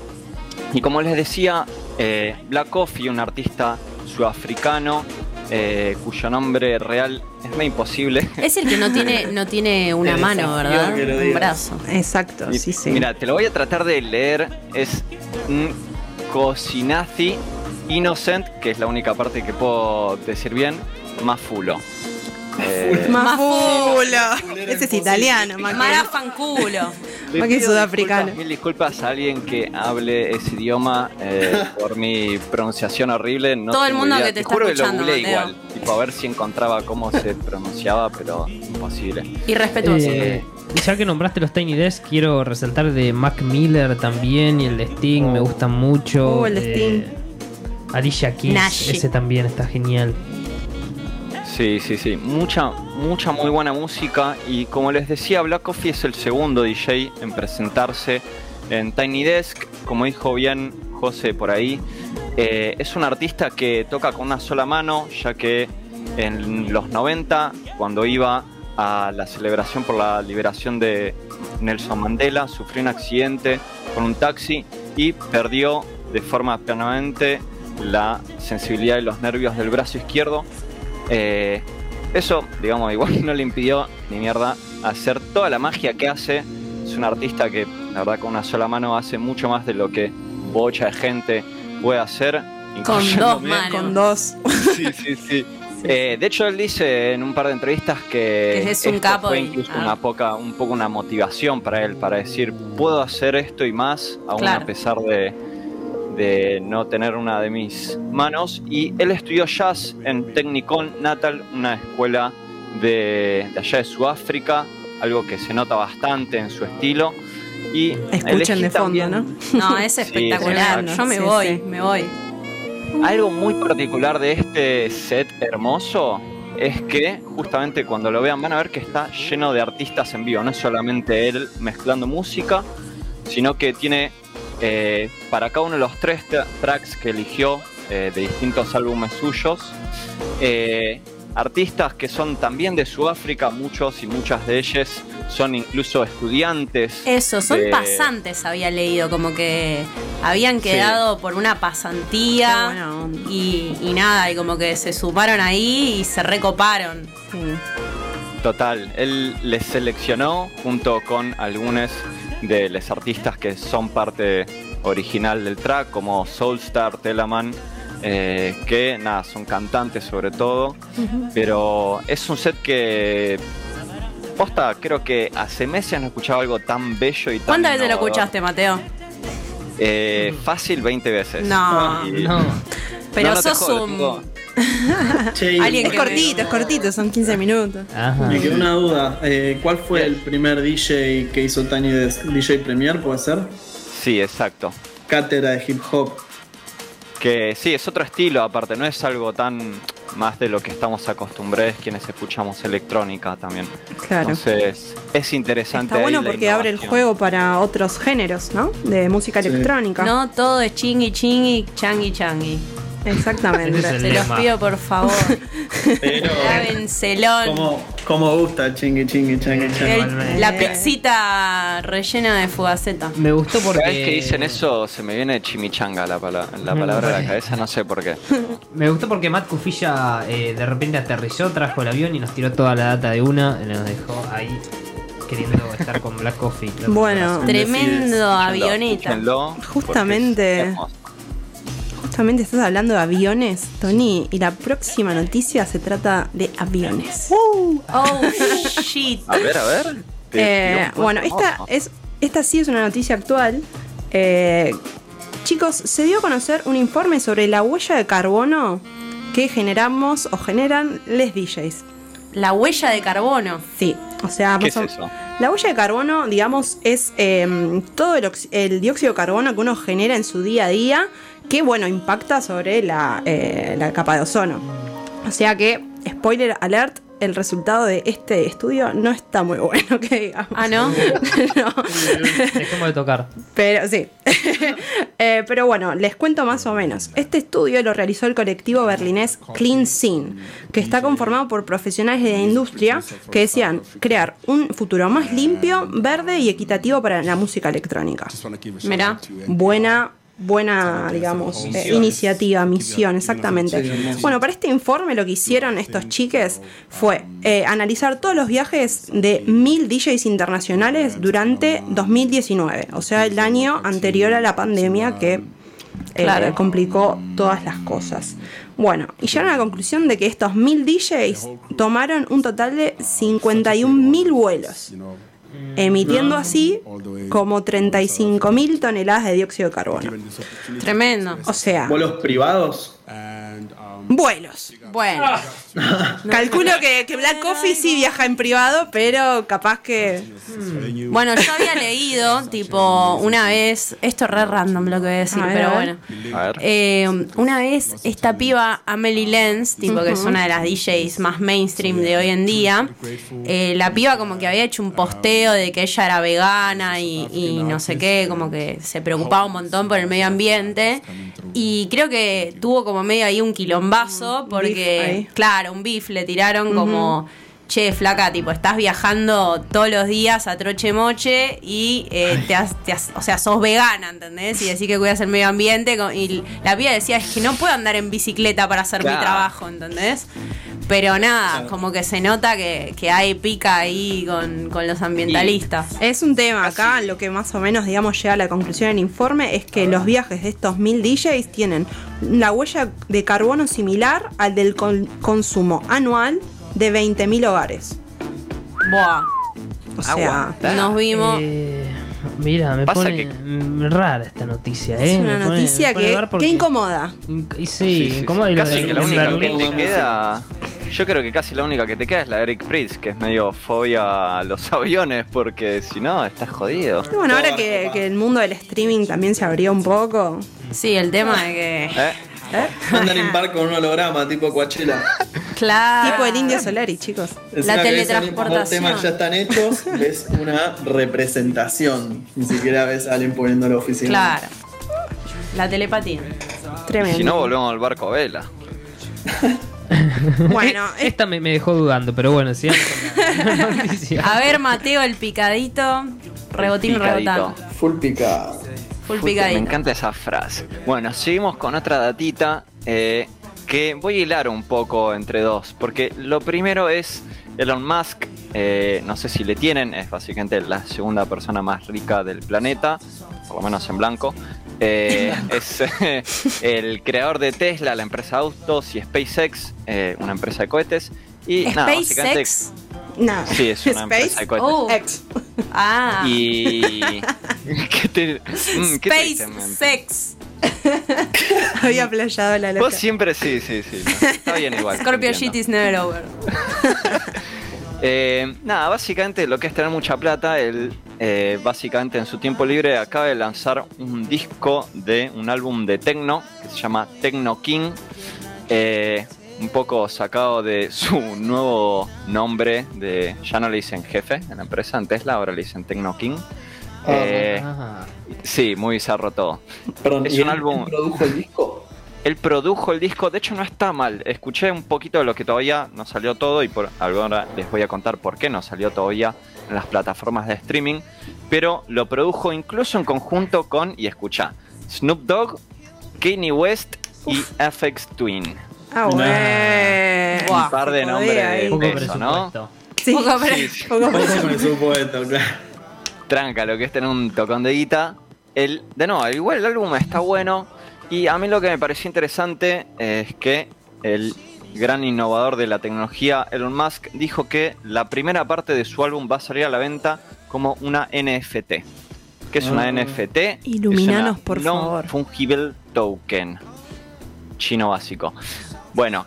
Y como les decía, eh, Black Coffee, un artista sudafricano eh, cuyo nombre real es medio imposible. Es el que no tiene, no tiene una mano, ¿verdad? Un brazo. Exacto, sí, sí. Mira, te lo voy a tratar de leer. Es Cosinazi Innocent, que es la única parte que puedo decir bien, Mafulo. Eh, Mafulo. Ese es italiano, Marafanculo. le más que pido sudafricano. Mil disculpas a alguien que hable ese idioma eh, por mi pronunciación horrible. No Todo el mundo idea. que te está juro escuchando, que lo googleé igual. Tipo, a ver si encontraba cómo se pronunciaba, pero imposible. Irrespetuoso. Eh, y ya que nombraste los Tiny Desk, quiero resaltar de Mac Miller también y el de Sting, me gustan mucho. Oh, el de Sting. Alicia Keys, Nash. ese también está genial. Sí, sí, sí. Mucha, mucha muy buena música. Y como les decía, Black Coffee es el segundo DJ en presentarse en Tiny Desk. Como dijo bien José por ahí, eh, es un artista que toca con una sola mano, ya que en los 90, cuando iba a la celebración por la liberación de Nelson Mandela, sufrió un accidente con un taxi y perdió de forma permanente la sensibilidad de los nervios del brazo izquierdo. Eh, Eso, digamos, igual no le impidió ni mierda hacer toda la magia que hace. Es un artista que, la verdad, con una sola mano hace mucho más de lo que bocha de gente puede hacer. Con dos manos. Con dos. Sí, sí, sí. Eh, de hecho, él dice en un par de entrevistas que, Que es un esto capo fue y- incluso ah. una poca, un poco una motivación para él, para decir, puedo hacer esto y más, aún Claro. a pesar de, de no tener una de mis manos. Y él estudió jazz en Technikon Natal, una escuela de, de allá de Sudáfrica, algo que se nota bastante en su estilo. Y Escuchen de fondo, también- ¿no? No, es Sí, espectacular. Yo me Sí, voy, sí. me voy. Algo muy particular de este set hermoso es que justamente cuando lo vean van a ver que está lleno de artistas en vivo. No es solamente él mezclando música, sino que tiene eh, para cada uno de los tres tra- tracks que eligió eh, de distintos álbumes suyos, eh, artistas que son también de Sudáfrica, muchos y muchas de ellas son incluso estudiantes. Eso, son de- pasantes, había leído, como que habían Sí. quedado por una pasantía y, y nada, y como que se sumaron ahí y se recoparon. Sí. Total, él les seleccionó junto con algunos de los artistas que son parte original del track, como Soulstar, Telaman, eh, que nada, son cantantes sobre todo, pero es un set que, posta, creo que hace meses no escuchaba algo tan bello y tan ¿Cuántas veces lo escuchaste, Mateo? Eh, fácil 20 veces. No, Y- No. pero no, no te sos jodo, un... tengo- Che, y- Alguien Es que cortito, me- es cortito, son 15 minutos. Ajá. Me quedó una duda. eh, ¿Cuál fue el primer DJ que hizo Tiny de DJ Premier? ¿Puede ser? Sí, exacto. Cátedra de hip hop. Que sí, es otro estilo, aparte, no es algo tan más de lo que estamos acostumbrados quienes escuchamos electrónica también. Claro. Entonces, es interesante. Está bueno porque abre el juego para otros géneros, ¿no? De música Sí. electrónica. No todo es chingui chingui, changui changui. Exactamente. Se los pido por favor. Pero, Lávenselón. ¿cómo, ¿cómo gusta el chingui chingui chingui chingui? El- la pizzita rellena de fugaceta. Me gustó porque. Cada vez que dicen eso, se me viene chimichanga la, pala- la Mm, palabra a la cabeza, no sé por qué. Me gustó porque Matt Eh, de repente aterrizó, trajo el avión y nos tiró toda la data de una. Y nos dejó ahí queriendo estar con Black Coffee. Que Bueno. Tremendo avioneta. Escúchenlo, Justamente. Justamente estás hablando de aviones, Tony, y la próxima noticia se trata de aviones. Oh shit. A ver, a ver. Eh, bueno, esta, es, esta sí es una noticia actual. Eh, chicos, se dio a conocer un informe sobre la huella de carbono que generamos o generan les DJs. La huella de carbono. Sí, o sea, ¿Qué más es o- eso? La huella de carbono, digamos, es eh, todo el dióxido de carbono que uno genera en su día a día, que, bueno, impacta sobre la, eh, la capa de ozono. O sea que, spoiler alert, el resultado de este estudio no está muy bueno, que digamos. Ah, ¿no? no. Dejemos de tocar. Pero sí. Eh, pero bueno, les cuento más o menos. Este estudio lo realizó el colectivo berlinés Clean Scene, que está conformado por profesionales de la industria que decían crear un futuro más limpio, verde y equitativo para la música electrónica. Mirá. Buena, buena, digamos, eh, iniciativa, misión, exactamente. Bueno, para este informe lo que hicieron estos chiques fue eh, analizar todos los viajes de mil DJs internacionales durante 2019, o sea, el año anterior a la pandemia que eh, Claro. complicó todas las cosas. Bueno, y llegaron a la conclusión de que estos mil DJs tomaron un total de 51 mil vuelos, emitiendo así como 35 mil toneladas de dióxido de carbono. Tremendo. O sea, ¿Vuelos privados? vuelos. Bueno. Calculo que, que Black Coffee sí viaja en privado, pero capaz que. Bueno, yo había leído, tipo, una vez, esto es re random lo que voy a decir, A ver, pero bueno. A ver. Eh, una vez esta piba Amelie Lenz, tipo que es una de las DJs más mainstream de hoy en día, eh, la piba como que había hecho un posteo de que ella era vegana y, y no sé qué, como que se preocupaba un montón por el medio ambiente. Y creo que tuvo como medio ahí un quilombazo, porque, claro, un beef le tiraron como che, flaca, tipo, estás viajando todos los días a troche moche y eh, te, has- te has- o sea, sos vegana, ¿entendés? Y decís que cuidas el medio ambiente. Y la piba decía, es que no puedo andar en bicicleta para hacer mi trabajo, ¿entendés? Pero nada, como que se nota que, que hay pica ahí con, con los ambientalistas. Es un tema acá, lo que más o menos, digamos, llega a la conclusión del informe es que los viajes de estos mil DJs tienen la huella de carbono similar al del con- consumo anual de 20.000 hogares. Buah, O sea, Aguanta. nos vimos. Eh, mira, me Pasa pone que- rara esta noticia, ¿eh? es una Me pone- noticia me pone que, porque- que incomoda. Inc- y Sí, Sí, sí, incomoda sí. y lo Casi de- que la en única Berlín- que te queda. Yo creo que casi la única que te queda es la Eric Pritz, que es medio fobia a los aviones, porque si no, estás jodido. Y bueno, ahora que, que el mundo del streaming también se abrió un poco. Sí, el tema de que. ¿Eh? Andan en par con un holograma tipo Coachella. Claro. Tipo el indio Solari, chicos. La teletransportación. Los temas ya están hechos, ves una representación. Ni siquiera ves a alguien poniéndolo oficial. Claro. La telepatía. Tremendo. Si no, volvemos al barco a vela. Bueno, es- Esta me, me dejó dudando, pero bueno, la noticia. A ver, Mateo, el picadito. Rebotín, rebotando. Full picado. Full Me encanta esa frase. Bueno, seguimos con otra datita eh, que voy a hilar un poco entre dos. Porque lo primero es Elon Musk. eh, no sé si le tienen, es básicamente la segunda persona más rica del planeta, por lo menos en blanco. Eh, es el creador de Tesla, la empresa de autos, y SpaceX, una empresa de cohetes. Y nada, básicamente. SpaceX. No. Sí, es una empresa de Space cohetes. Oh. X. Ah. Y. ¿Qué te.? mm, ¿qué te dicen? SpaceX. Había playado la loca. Vos siempre sí, sí, sí. no, está bien igual. Scorpio shit is never over. Eh, nada, básicamente lo que es tener mucha plata, él eh, básicamente en su tiempo libre acaba de lanzar un disco de un álbum de techno que se llama Techno King, eh, un poco sacado de su nuevo nombre de, ya no le dicen jefe en la empresa, en Tesla, ahora le dicen Techno King. Eh, Ah. sí, muy bizarro todo. Perdón, Es ¿y un él- álbum- él produjo el disco? Él produjo el disco, de hecho no está mal. Escuché un poquito de lo que todavía no salió todo y por ahora les voy a contar por qué no salió todavía en las plataformas de streaming. Pero lo produjo incluso en conjunto con, y escucha, Snoop Dogg, Kanye West y FX Twin. Ah, bueno. Un par de nombres de Poco peso, ¿no? presupuesto. Sí. Poco pre- Sí, sí. Poco Ojo con el supuesto, claro. tranca lo que es tener un tocón de guita. El, de nuevo, igual el álbum está bueno. Y a mí lo que me pareció interesante es que el gran innovador de la tecnología, Elon Musk, dijo que la primera parte de su álbum va a salir a la venta como una NFT. ¿Qué es una Ah. NFT? Iluminanos, Es una por favor. Non-fungible token. Chino básico. Bueno,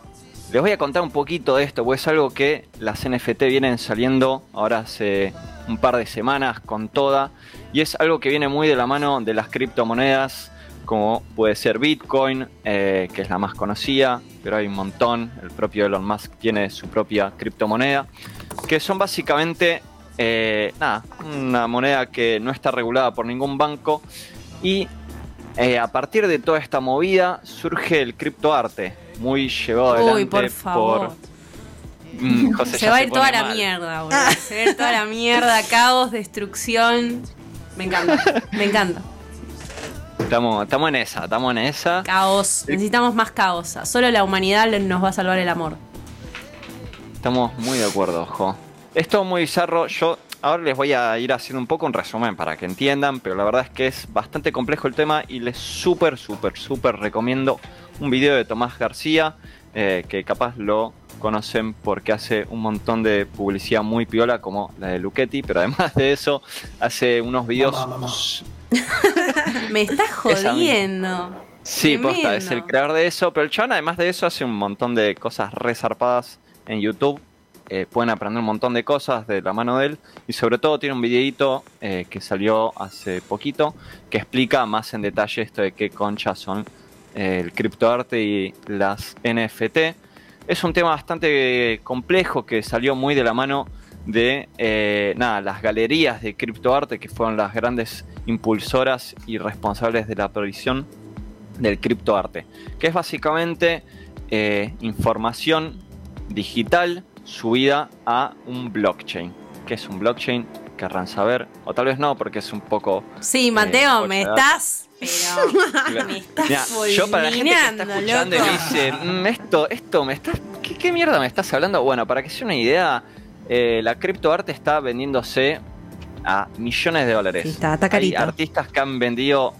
les voy a contar un poquito de esto, porque es algo que las NFT vienen saliendo ahora hace un par de semanas con toda, y es algo que viene muy de la mano de las criptomonedas, como puede ser Bitcoin, eh, que es la más conocida, pero hay un montón, el propio Elon Musk tiene su propia criptomoneda, que son básicamente, eh, nada, una moneda que no está regulada por ningún banco, y eh, a partir de toda esta movida surge el criptoarte, muy llevado adelante Uy, por favor. Mm, José Se va a ir toda la mierda, boludo. Se va a ir toda la mierda, caos, destrucción. Me encanta, me encanta. Estamos, estamos en esa, estamos en esa. Caos. Necesitamos más caos. Solo la humanidad nos va a salvar el amor. Estamos muy de acuerdo, ojo. Esto muy bizarro. Yo ahora les voy a ir haciendo un poco un resumen para que entiendan, pero la verdad es que es bastante complejo el tema y les súper, súper, súper recomiendo un video de Tomás García, eh, que capaz lo conocen porque hace un montón de publicidad muy piola como la de Luchetti, pero además de eso hace unos videos... Mamá, mamá. Me estás jodiendo. Sí, posta, es el creador de eso, pero el chabón además de eso hace un montón de cosas resarpadas en YouTube. Eh, pueden aprender un montón de cosas de la mano de él y sobre todo tiene un videito eh, que salió hace poquito que explica más en detalle esto de qué conchas son eh, el criptoarte y las NFT. Es un tema bastante complejo que salió muy de la mano de nada, las galerías de criptoarte que fueron las grandes impulsoras y responsables de la aparición del criptoarte, que es básicamente información digital subida a un blockchain. ¿Qué es un blockchain? Querrán saber, o tal vez no, porque es un poco. Sí, Mateo, eh, me ocho estás. Pero. me estás Mira, yo para la gente que está escuchando y me loco. dice, "Mm, esto, esto me estás. ¿qué, qué mierda me estás hablando? Bueno, para que sea una idea, eh, la criptoarte está vendiéndose a millones de dólares. Sí, está- está Hay artistas que han vendido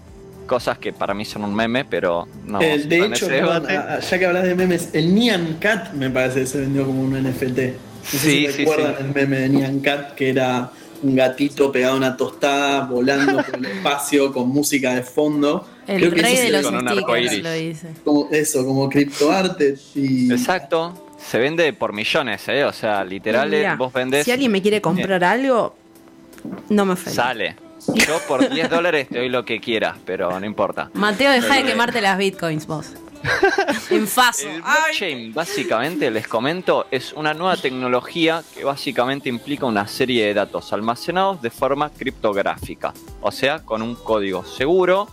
cosas que para mí son un meme, pero no. Eh, de hecho, ese perdón, debate. a- a- ya que hablas de memes, el Nyan Cat me parece que se vendió como un NFT. No sé Sí, si sí, recuerdan sí. el meme de Nyan Cat, que era un gatito pegado a una tostada volando por el espacio con música de fondo. El Creo que rey eso de se- los con un stickers lo dice. como eso, como criptoarte y Exacto. Se vende por millones, ¿eh? O sea, literal, Mirá, vos vendés. Si alguien me quiere comprar algo, no me ofende. Sale. Yo por 10 dólares te doy lo que quieras, pero no importa. Mateo, deja de quemarte las bitcoins vos. en faso. El blockchain, básicamente, les comento, es una nueva tecnología que básicamente implica una serie de datos almacenados de forma criptográfica, o sea, con un código seguro,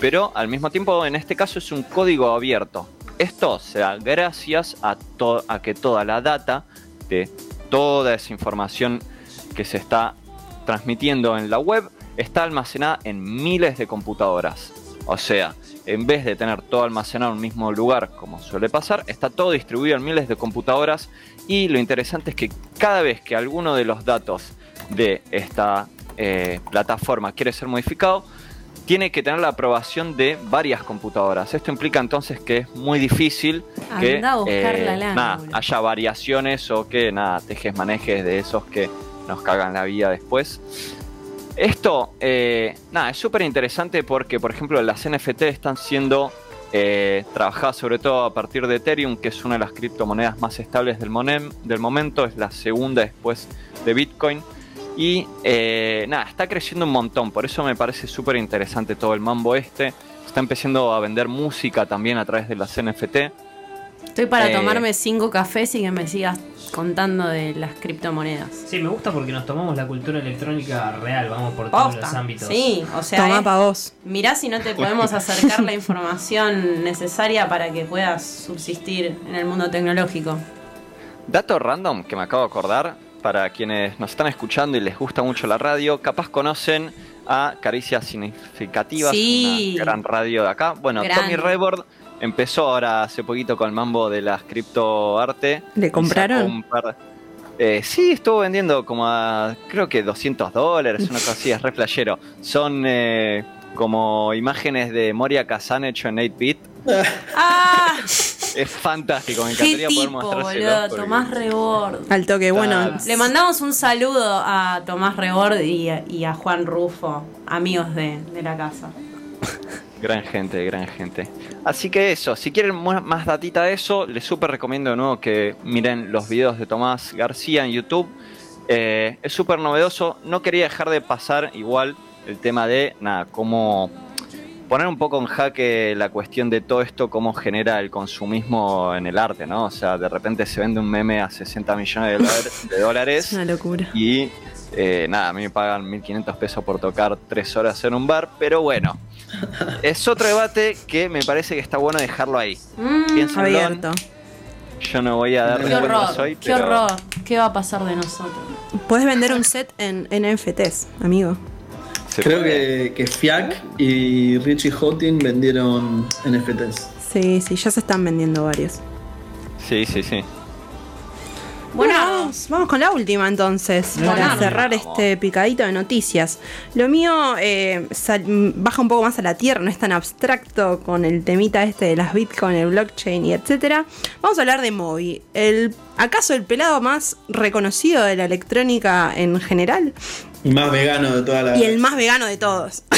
pero al mismo tiempo, en este caso, es un código abierto. Esto se da gracias a que toda la data de toda esa información que se está transmitiendo en la web está almacenada en miles de computadoras. O sea, en vez de tener todo almacenado en un mismo lugar, como suele pasar, está todo distribuido en miles de computadoras y lo interesante es que cada vez que alguno de los datos de esta eh, plataforma quiere ser modificado, tiene que tener la aprobación de varias computadoras. Esto implica entonces que es muy difícil que nada, boludo. haya variaciones o que nada, tejes manejes de esos que nos cagan la vida después. Esto, eh, nada, es súper interesante porque, por ejemplo, las NFT están siendo eh, trabajadas sobre todo a partir de Ethereum, que es una de las criptomonedas más estables del, del momento, es la segunda después de Bitcoin. Y eh, nada, está creciendo un montón, por eso me parece súper interesante todo el mambo este. Está empezando a vender música también a través de las NFT. Estoy para Eh. tomarme cinco cafés y que me sigas contando de las criptomonedas. Sí, me gusta porque nos tomamos la cultura electrónica real, vamos por todos los ámbitos. Sí, o sea, Toma es- pa' vos. mirá si no te podemos acercar la información necesaria para que puedas subsistir en el mundo tecnológico. Dato random que me acabo de acordar, para quienes nos están escuchando y les gusta mucho la radio, capaz conocen a Caricias Significativas, Sí. una gran radio de acá. Bueno. Tommy Rebord empezó ahora hace poquito con el mambo de las criptoarte. ¿Le compraron? par- Eh, sí, estuvo vendiendo como a, creo que 200 dólares, una cosa así, es re flashero. Son eh, como imágenes de Moria Kazan hecho en 8-bit. ¡Ah! Es fantástico, me ¡Qué encantaría poder tipo, mostrárselo. boludo! porque- Tomás Rebord. Al toque, bueno. Le mandamos un saludo a Tomás Rebord y, a- y a Juan Rufo, amigos de, de la casa. Gran gente, gran gente. Así que eso, si quieren más datita de eso, les súper recomiendo de nuevo que miren los videos de Tomás García en YouTube. Eh, es súper novedoso. No quería dejar de pasar igual el tema de, nada, cómo poner un poco en jaque la cuestión de todo esto, cómo genera el consumismo en el arte, ¿no? O sea, de repente se vende un meme a 60 millones de, dólares. Es una locura. Y eh, nada, a mí me pagan 1500 pesos por tocar 3 horas en un bar, pero bueno, es otro debate que me parece que está bueno dejarlo ahí. Mm, Piénsenlo. Abierto. Yo no voy a dar ¡Qué horror! hoy, ¡Qué pero horror! ¿Qué va a pasar de nosotros? Puedes vender un set en NFTs, amigo. se creo que, que Fiac y Richie Houghton vendieron NFTs. Sí, sí, ya se están vendiendo varios. Sí, sí, sí. Bueno, Bueno, vamos, vamos con la última entonces, para cerrar Vamos. este picadito de noticias. Lo mío eh, sal- baja un poco más a la tierra, no es tan abstracto con el temita este de las bitcoin, el blockchain y etcétera. Vamos a hablar de Moby, el acaso el pelado más reconocido de la electrónica en general Y más vegano de toda la. y el más vegano de todos.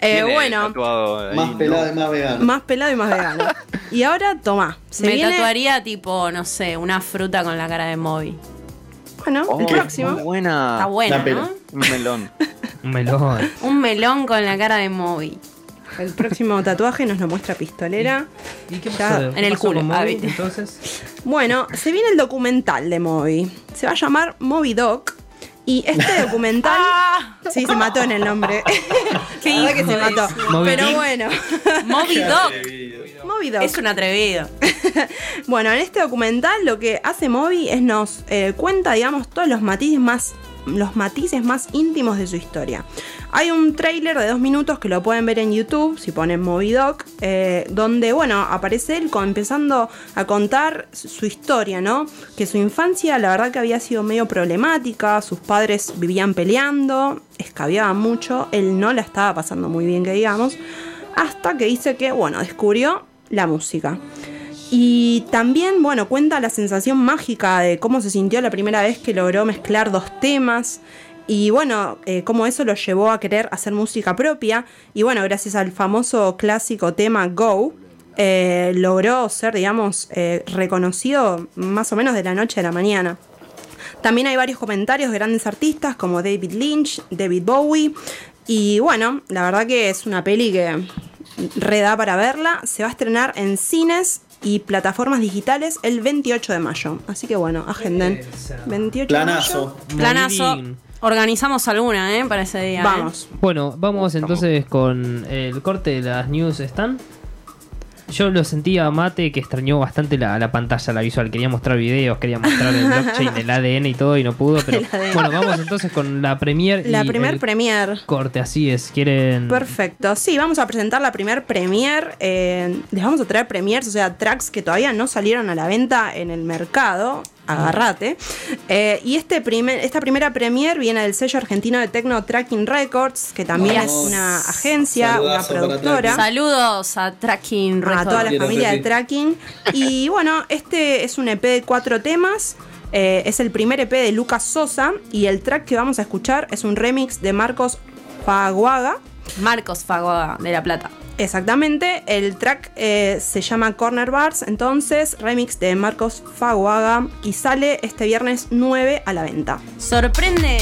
Eh, bueno, ahí, Más ¿no? pelado y más vegano. más pelado y más vegano. Y ahora, toma, me viene. tatuaría tipo, no sé, una fruta con la cara de Moby. Bueno, Oh, el próximo. Muy buena. Está buena. ¿no? Un melón. Un melón. Un melón con la cara de Moby. El próximo tatuaje nos lo muestra Pistolera. ¿Y qué Ya, pasó? en ¿Qué el culo, con Moby, ah, entonces? Bueno, se viene el documental de Moby. Se va a llamar Moby Doc. Y este documental. Ah. Sí, se mató en el nombre. ¿Qué verdad que hijo se mató. Pero bueno. Moby Doc. Moby Doc. Es un atrevido. Bueno, en este documental lo que hace Moby es nos eh, cuenta, digamos, todos los matices más los matices más íntimos de su historia. Hay un tráiler de dos minutos que lo pueden ver en YouTube, si ponen Moby Doc, eh, donde, bueno, aparece él empezando a contar su su historia, ¿no? Que su infancia, la verdad que había sido medio problemática, sus padres vivían peleando, escabiaban mucho, él no la estaba pasando muy bien, que digamos, hasta que dice que, bueno, descubrió la música. Y también, bueno, cuenta la sensación mágica de cómo se sintió la primera vez que logró mezclar dos temas. Y bueno, eh, cómo eso lo llevó a querer hacer música propia. Y bueno, gracias al famoso clásico tema Go, eh, logró ser, digamos, eh, reconocido más o menos de la noche a la mañana. También hay varios comentarios de grandes artistas como David Lynch, David Bowie. Y bueno, la verdad que es una peli que reda para verla. Se va a estrenar en cines y plataformas digitales el 28 de mayo. Así que bueno, agenden. 28 Planazo. de mayo. Planazo. Organizamos alguna, ¿eh? Para ese día. ¿eh? Vamos. Bueno, vamos entonces con el corte de las news están. Yo lo sentía Mate que extrañó bastante la, la pantalla, la visual. Quería mostrar videos, quería mostrar el blockchain, el ADN y todo y no pudo. Pero bueno, vamos entonces con la premier. La y primer el premier. corte, así es. ¿Quieren...? Perfecto, sí, vamos a presentar la primer premier. eh, les vamos a traer premiers, o sea, tracks que todavía no salieron a la venta en el mercado. Agarrate. Eh, y este primer, esta primera premier viene del sello argentino de Tecno Tracking Records, que también Vamos. es una agencia, una Saludazo productora. Saludos a Tracking a Records. toda la Quiero familia de. Tracking. Y bueno, este es un EP de cuatro temas. eh, es el primer EP de Lucas Sosa. Y el track que vamos a escuchar es un remix de Marcos Faguaga. Marcos Fagoa de La Plata. Exactamente, el track eh, se llama Corner Bars, entonces remix de Marcos Faguaga y sale este viernes 9 a la venta. Sorprende.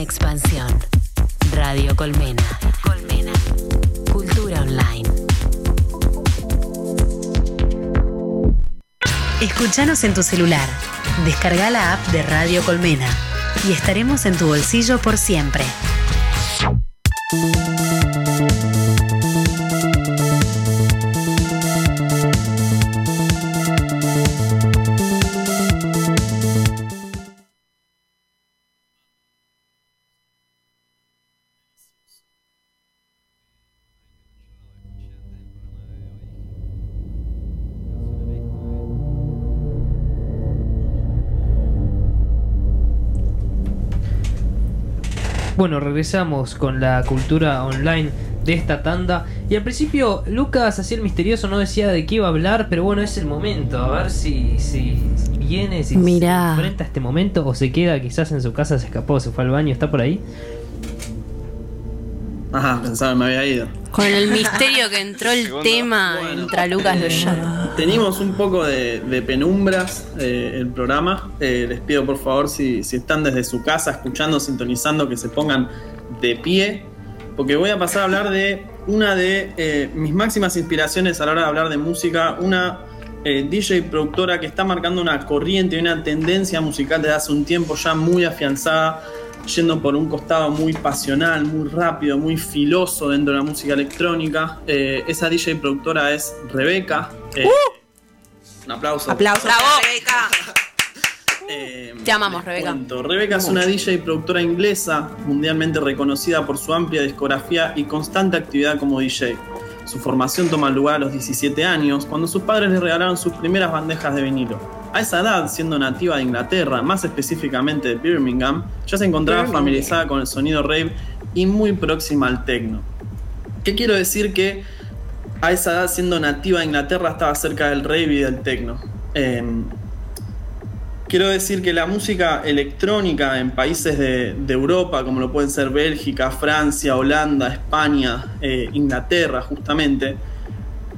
Expansión. Radio Colmena. Colmena. Cultura online. Escúchanos en tu celular. Descarga la app de Radio Colmena y estaremos en tu bolsillo por siempre. Regresamos con la cultura online de esta tanda. Y al principio Lucas hacía el misterioso, no decía de qué iba a hablar, pero bueno, es el momento. A ver si, si viene, si Mirá. se enfrenta a este momento o se queda quizás en su casa, se escapó, se fue al baño, está por ahí. Ajá, pensaba que me había ido. Con el misterio que entró el Segundo. tema, Bueno. entra Lucas lo llama. Tenemos un poco de, penumbras eh, el programa. Eh, les pido por favor si, están desde su casa escuchando, sintonizando, que se pongan de pie. Porque voy a pasar a hablar de una de eh, mis máximas inspiraciones a la hora de hablar de música. Una eh, DJ productora que está marcando una corriente y una tendencia musical desde hace un tiempo ya muy afianzada. Yendo por un costado muy pasional, muy rápido, muy filoso dentro de la música electrónica. Esa DJ productora es Rebeca. Eh, Un aplauso. Aplausos Bravo. Rebeca. Eh, Te amamos, Rebeca. cuento. Rebeca es una DJ y productora inglesa mundialmente reconocida por su amplia discografía y constante actividad como DJ. Su formación toma lugar a los 17 años, cuando sus padres le regalaron sus primeras bandejas de vinilo. A esa edad, siendo nativa de Inglaterra, más específicamente de Birmingham, ya se encontraba Birmingham. familiarizada con el sonido rave y muy próxima al techno. ¿Qué quiero decir que a esa edad, siendo nativa de Inglaterra, estaba cerca del rave y del techno? Em, Quiero decir que la música electrónica en países de, Europa, como lo pueden ser Bélgica, Francia, Holanda, España, eh, Inglaterra, justamente,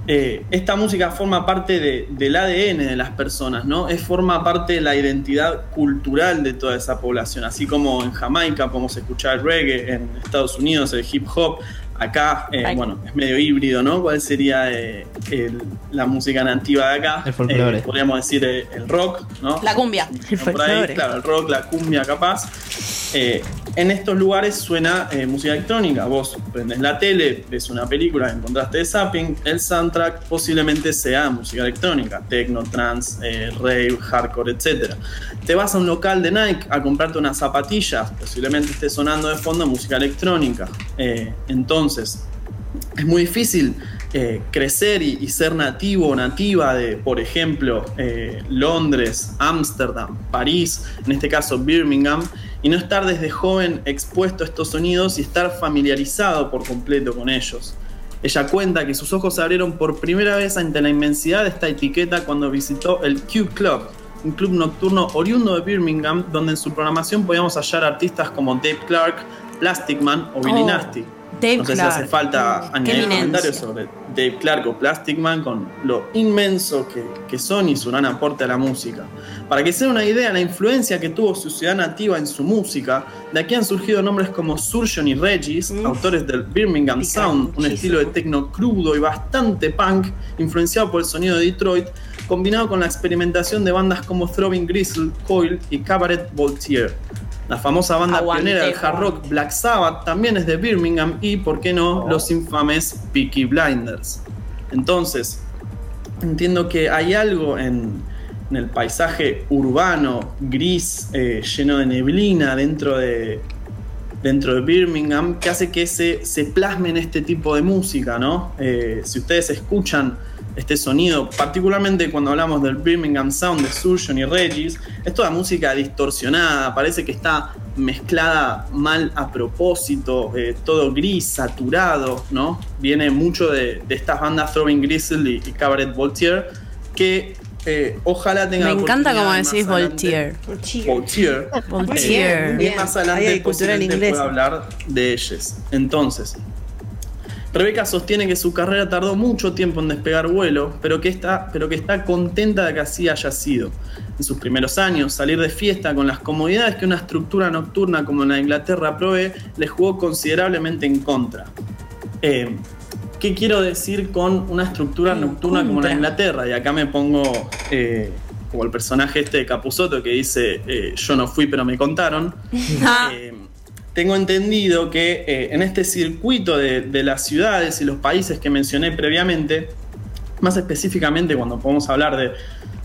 eh, esta música forma parte de- del ADN de las personas, ¿no? Es, forma parte de la identidad cultural de toda esa población, así como en Jamaica podemos escuchar el reggae, en Estados Unidos el hip hop, acá, eh, bueno, es medio híbrido, ¿no? ¿Cuál sería eh, el- la música nativa de acá? El folclore. Eh, podríamos decir eh, el rock, ¿no? La cumbia. El Por ahí, folclore. claro, el rock, la cumbia capaz. Eh, en estos lugares suena eh, música electrónica. Vos prendes la tele, ves una película encontraste de zapping, el soundtrack posiblemente sea música electrónica, techno, trance, eh, rave, hardcore, etc. Te vas a un local de Nike a comprarte unas zapatillas, posiblemente esté sonando de fondo música electrónica. Eh, entonces, es muy difícil eh, crecer y, y ser nativo o nativa de, por ejemplo, eh, Londres, Ámsterdam, París, en este caso Birmingham, y no estar desde joven expuesto a estos sonidos y estar familiarizado por completo con ellos. Ella cuenta que sus ojos se abrieron por primera vez ante la inmensidad de esta etiqueta cuando visitó el Q Club, un club nocturno oriundo de Birmingham, donde en su programación podíamos hallar artistas como Dave Clark, Plastic Man o Billy Oh. Nasty. Dave no sé Clark. si hace falta añadir comentarios sobre Dave Clark o Plastic Man con lo inmenso que, que son y su gran aporte a la música. Para que se den una idea, la influencia que tuvo su ciudad nativa en su música, de aquí han surgido nombres como Surgeon y Regis, autores del Birmingham Sound, un muchísimo. estilo de techno crudo y bastante punk, influenciado por el sonido de Detroit, combinado con la experimentación de bandas como Throbbing Gristle, Coil y Cabaret Voltaire. La famosa banda Aguante, pionera del hard rock Black Sabbath también es de Birmingham y, por qué no, los infames Peaky Blinders. Entonces, entiendo que hay algo en, en el paisaje urbano, gris, eh, lleno de neblina dentro de, dentro de Birmingham, que hace que se, se plasme en este tipo de música, ¿no? Eh, si ustedes escuchan este sonido, particularmente cuando hablamos del Birmingham Sound de Surgeon y Regis, es toda música distorsionada, parece que está mezclada mal a propósito, eh, todo gris, saturado, ¿no? Viene mucho de, de estas bandas Throbbing Gristle y, y Cabaret Voltaire, que eh, ojalá tengan Me encanta como decís Voltaire. Voltaire. Voltaire. Eh, Bien, y más adelante cultura en inglés. pueda hablar de ellos. Entonces, Rebeca sostiene que su carrera tardó mucho tiempo en despegar vuelo, pero que, está, pero que está contenta de que así haya sido. En sus primeros años, salir de fiesta con las comodidades que una estructura nocturna como la de Inglaterra provee, le jugó considerablemente en contra. Eh, ¿Qué quiero decir con una estructura nocturna como la de Inglaterra? Y acá me pongo eh, como el personaje este de Capuzoto que dice, eh, yo no fui pero me contaron. Tengo entendido que eh, en este circuito de, las ciudades y los países que mencioné previamente, más específicamente cuando podemos hablar de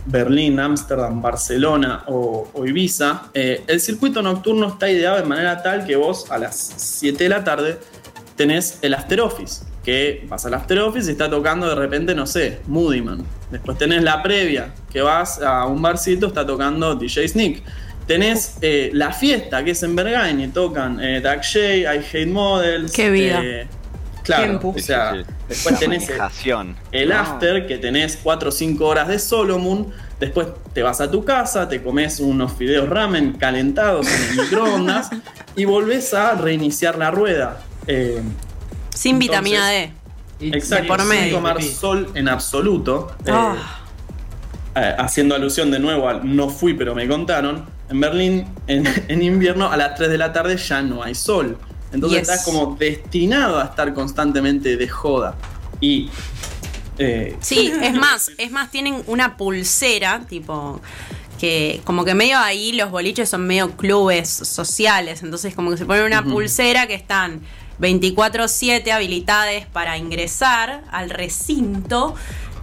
Berlín, Ámsterdam, Barcelona o, o Ibiza, eh, el circuito nocturno está ideado de manera tal que vos a las 7 de la tarde tenés el after office, que vas al after office y está tocando de repente, no sé, Moodyman. Después tenés la previa, que vas a un barcito, está tocando DJ Sneak. Tenés eh, la fiesta, que es en Berghain, y tocan eh, Dark Shade, I Hate Models. Qué vida. eh, claro, Tiempo. o sea, Sí, sí. después tenés el, el after, que tenés 4 o 5 horas de Solomon. Después te vas a tu casa, te comes unos fideos ramen calentados en el microondas y volvés a reiniciar la rueda. Eh, Sin vitamina D. Exacto, por sin medio. tomar sol en absoluto. Eh, Ah. eh, haciendo alusión de nuevo al no fui pero me contaron. En Berlín, en, en invierno, a las 3 de la tarde ya no hay sol. Entonces Yes. estás como destinado a estar constantemente de joda. Y. eh, Sí, es más, es más, tienen una pulsera, tipo, que como que medio ahí los boliches son medio clubes sociales, entonces como que se ponen una pulsera que están 24/7 habilitadas para ingresar al recinto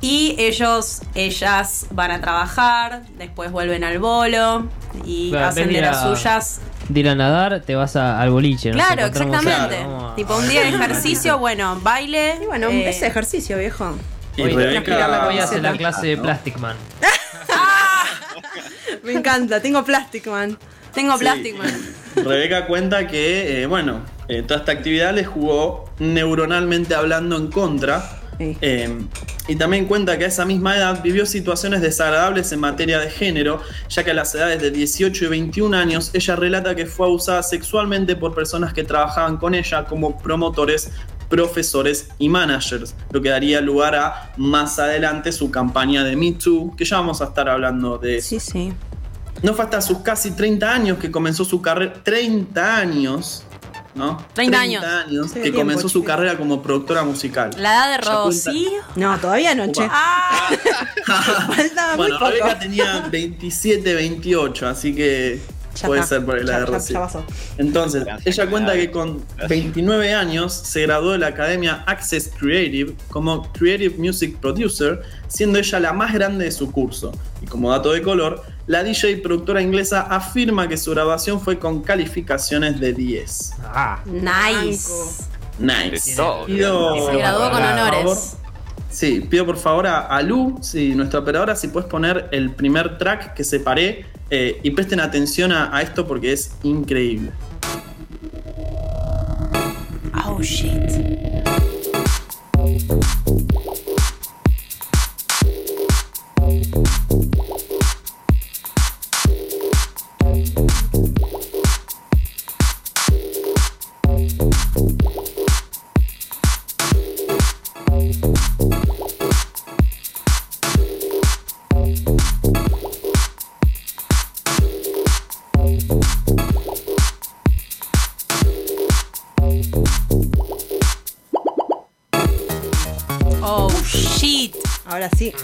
y ellos, ellas van a trabajar, después vuelven al bolo y Claro, hacen de las a- suyas. De ir a nadar, te vas a- al boliche. nos Claro, exactamente. a- Tipo un día de ejercicio, bueno, baile. Y bueno, eh, ese ejercicio, viejo. y Hoy, Rebeca- hoy hace la clase de Plastic Man. Me encanta, tengo Plastic Man. Tengo Sí. plástico. Rebeca cuenta que, eh, bueno, eh, toda esta actividad le jugó neuronalmente hablando en contra. Sí. Eh, y también cuenta que a esa misma edad vivió situaciones desagradables en materia de género, ya que a las edades de 18 y 21 años ella relata que fue abusada sexualmente por personas que trabajaban con ella como promotores, profesores y managers, lo que daría lugar a más adelante su campaña de Me Too, que ya vamos a estar hablando de eso. Sí, sí. No fue hasta sus casi 30 años que comenzó su carrera. 30 años, ¿no? 30 años. años Sí, que tiempo, comenzó su chico. carrera como productora musical. La edad de Rocío. No, todavía no, che. Ah, Faltaba muy bueno, poco. Rebeca tenía 27, 28, así que Ya puede está. ser por el Ya- edad de Rocío. ya pasó. Entonces, Gracias, ella cuenta que con 29 años se graduó de la academia Access Creative como Creative Music Producer, siendo ella la más grande de su curso. Y como dato de color, la DJ y productora inglesa afirma que su grabación fue con calificaciones de 10. Ah, nice. Nice. Pido, Se graduó con honores. favor, sí, pido por favor a, a Lu, si nuestra operadora, si puedes poner el primer track que separé eh, y presten atención a, a esto porque es increíble. Oh shit. Sí.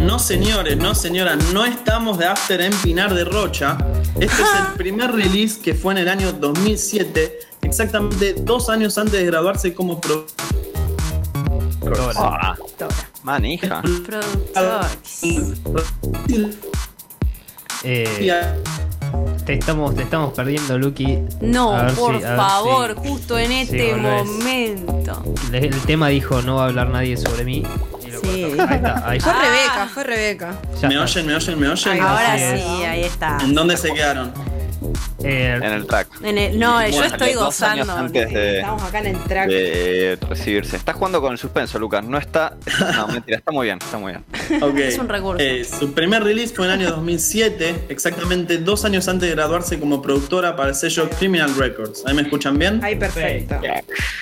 No señores, no señoras, no estamos de After en Pinar de Rocha. Este es el primer release que fue en el año 2007, exactamente dos años antes de graduarse como pro. Ah, Tora. manija. Productores. eh, te, estamos, te estamos perdiendo, Lucky. No, por si- favor, si- justo en este momento. El, el tema dijo: No va a hablar nadie sobre mí. Y lo Sí. cortó. Ahí está, ahí Fue está. Rebeca, fue Rebeca. ¿Me oyen, me oyen, me oyen? Ahora sí, ahí está. ¿En dónde se quedaron? Eh, en el track. En el- no, yo estoy gozando. antes de, Estamos acá en el track. de recibirse. Está jugando con el suspenso, Lucas. No está. No, mentira, está muy bien, está muy bien. Es un recurso. Eh, su primer release fue en el año 2007, exactamente dos años antes de graduarse como productora para el sello Criminal Records. ¿Ahí me escuchan bien? Ay, perfecto.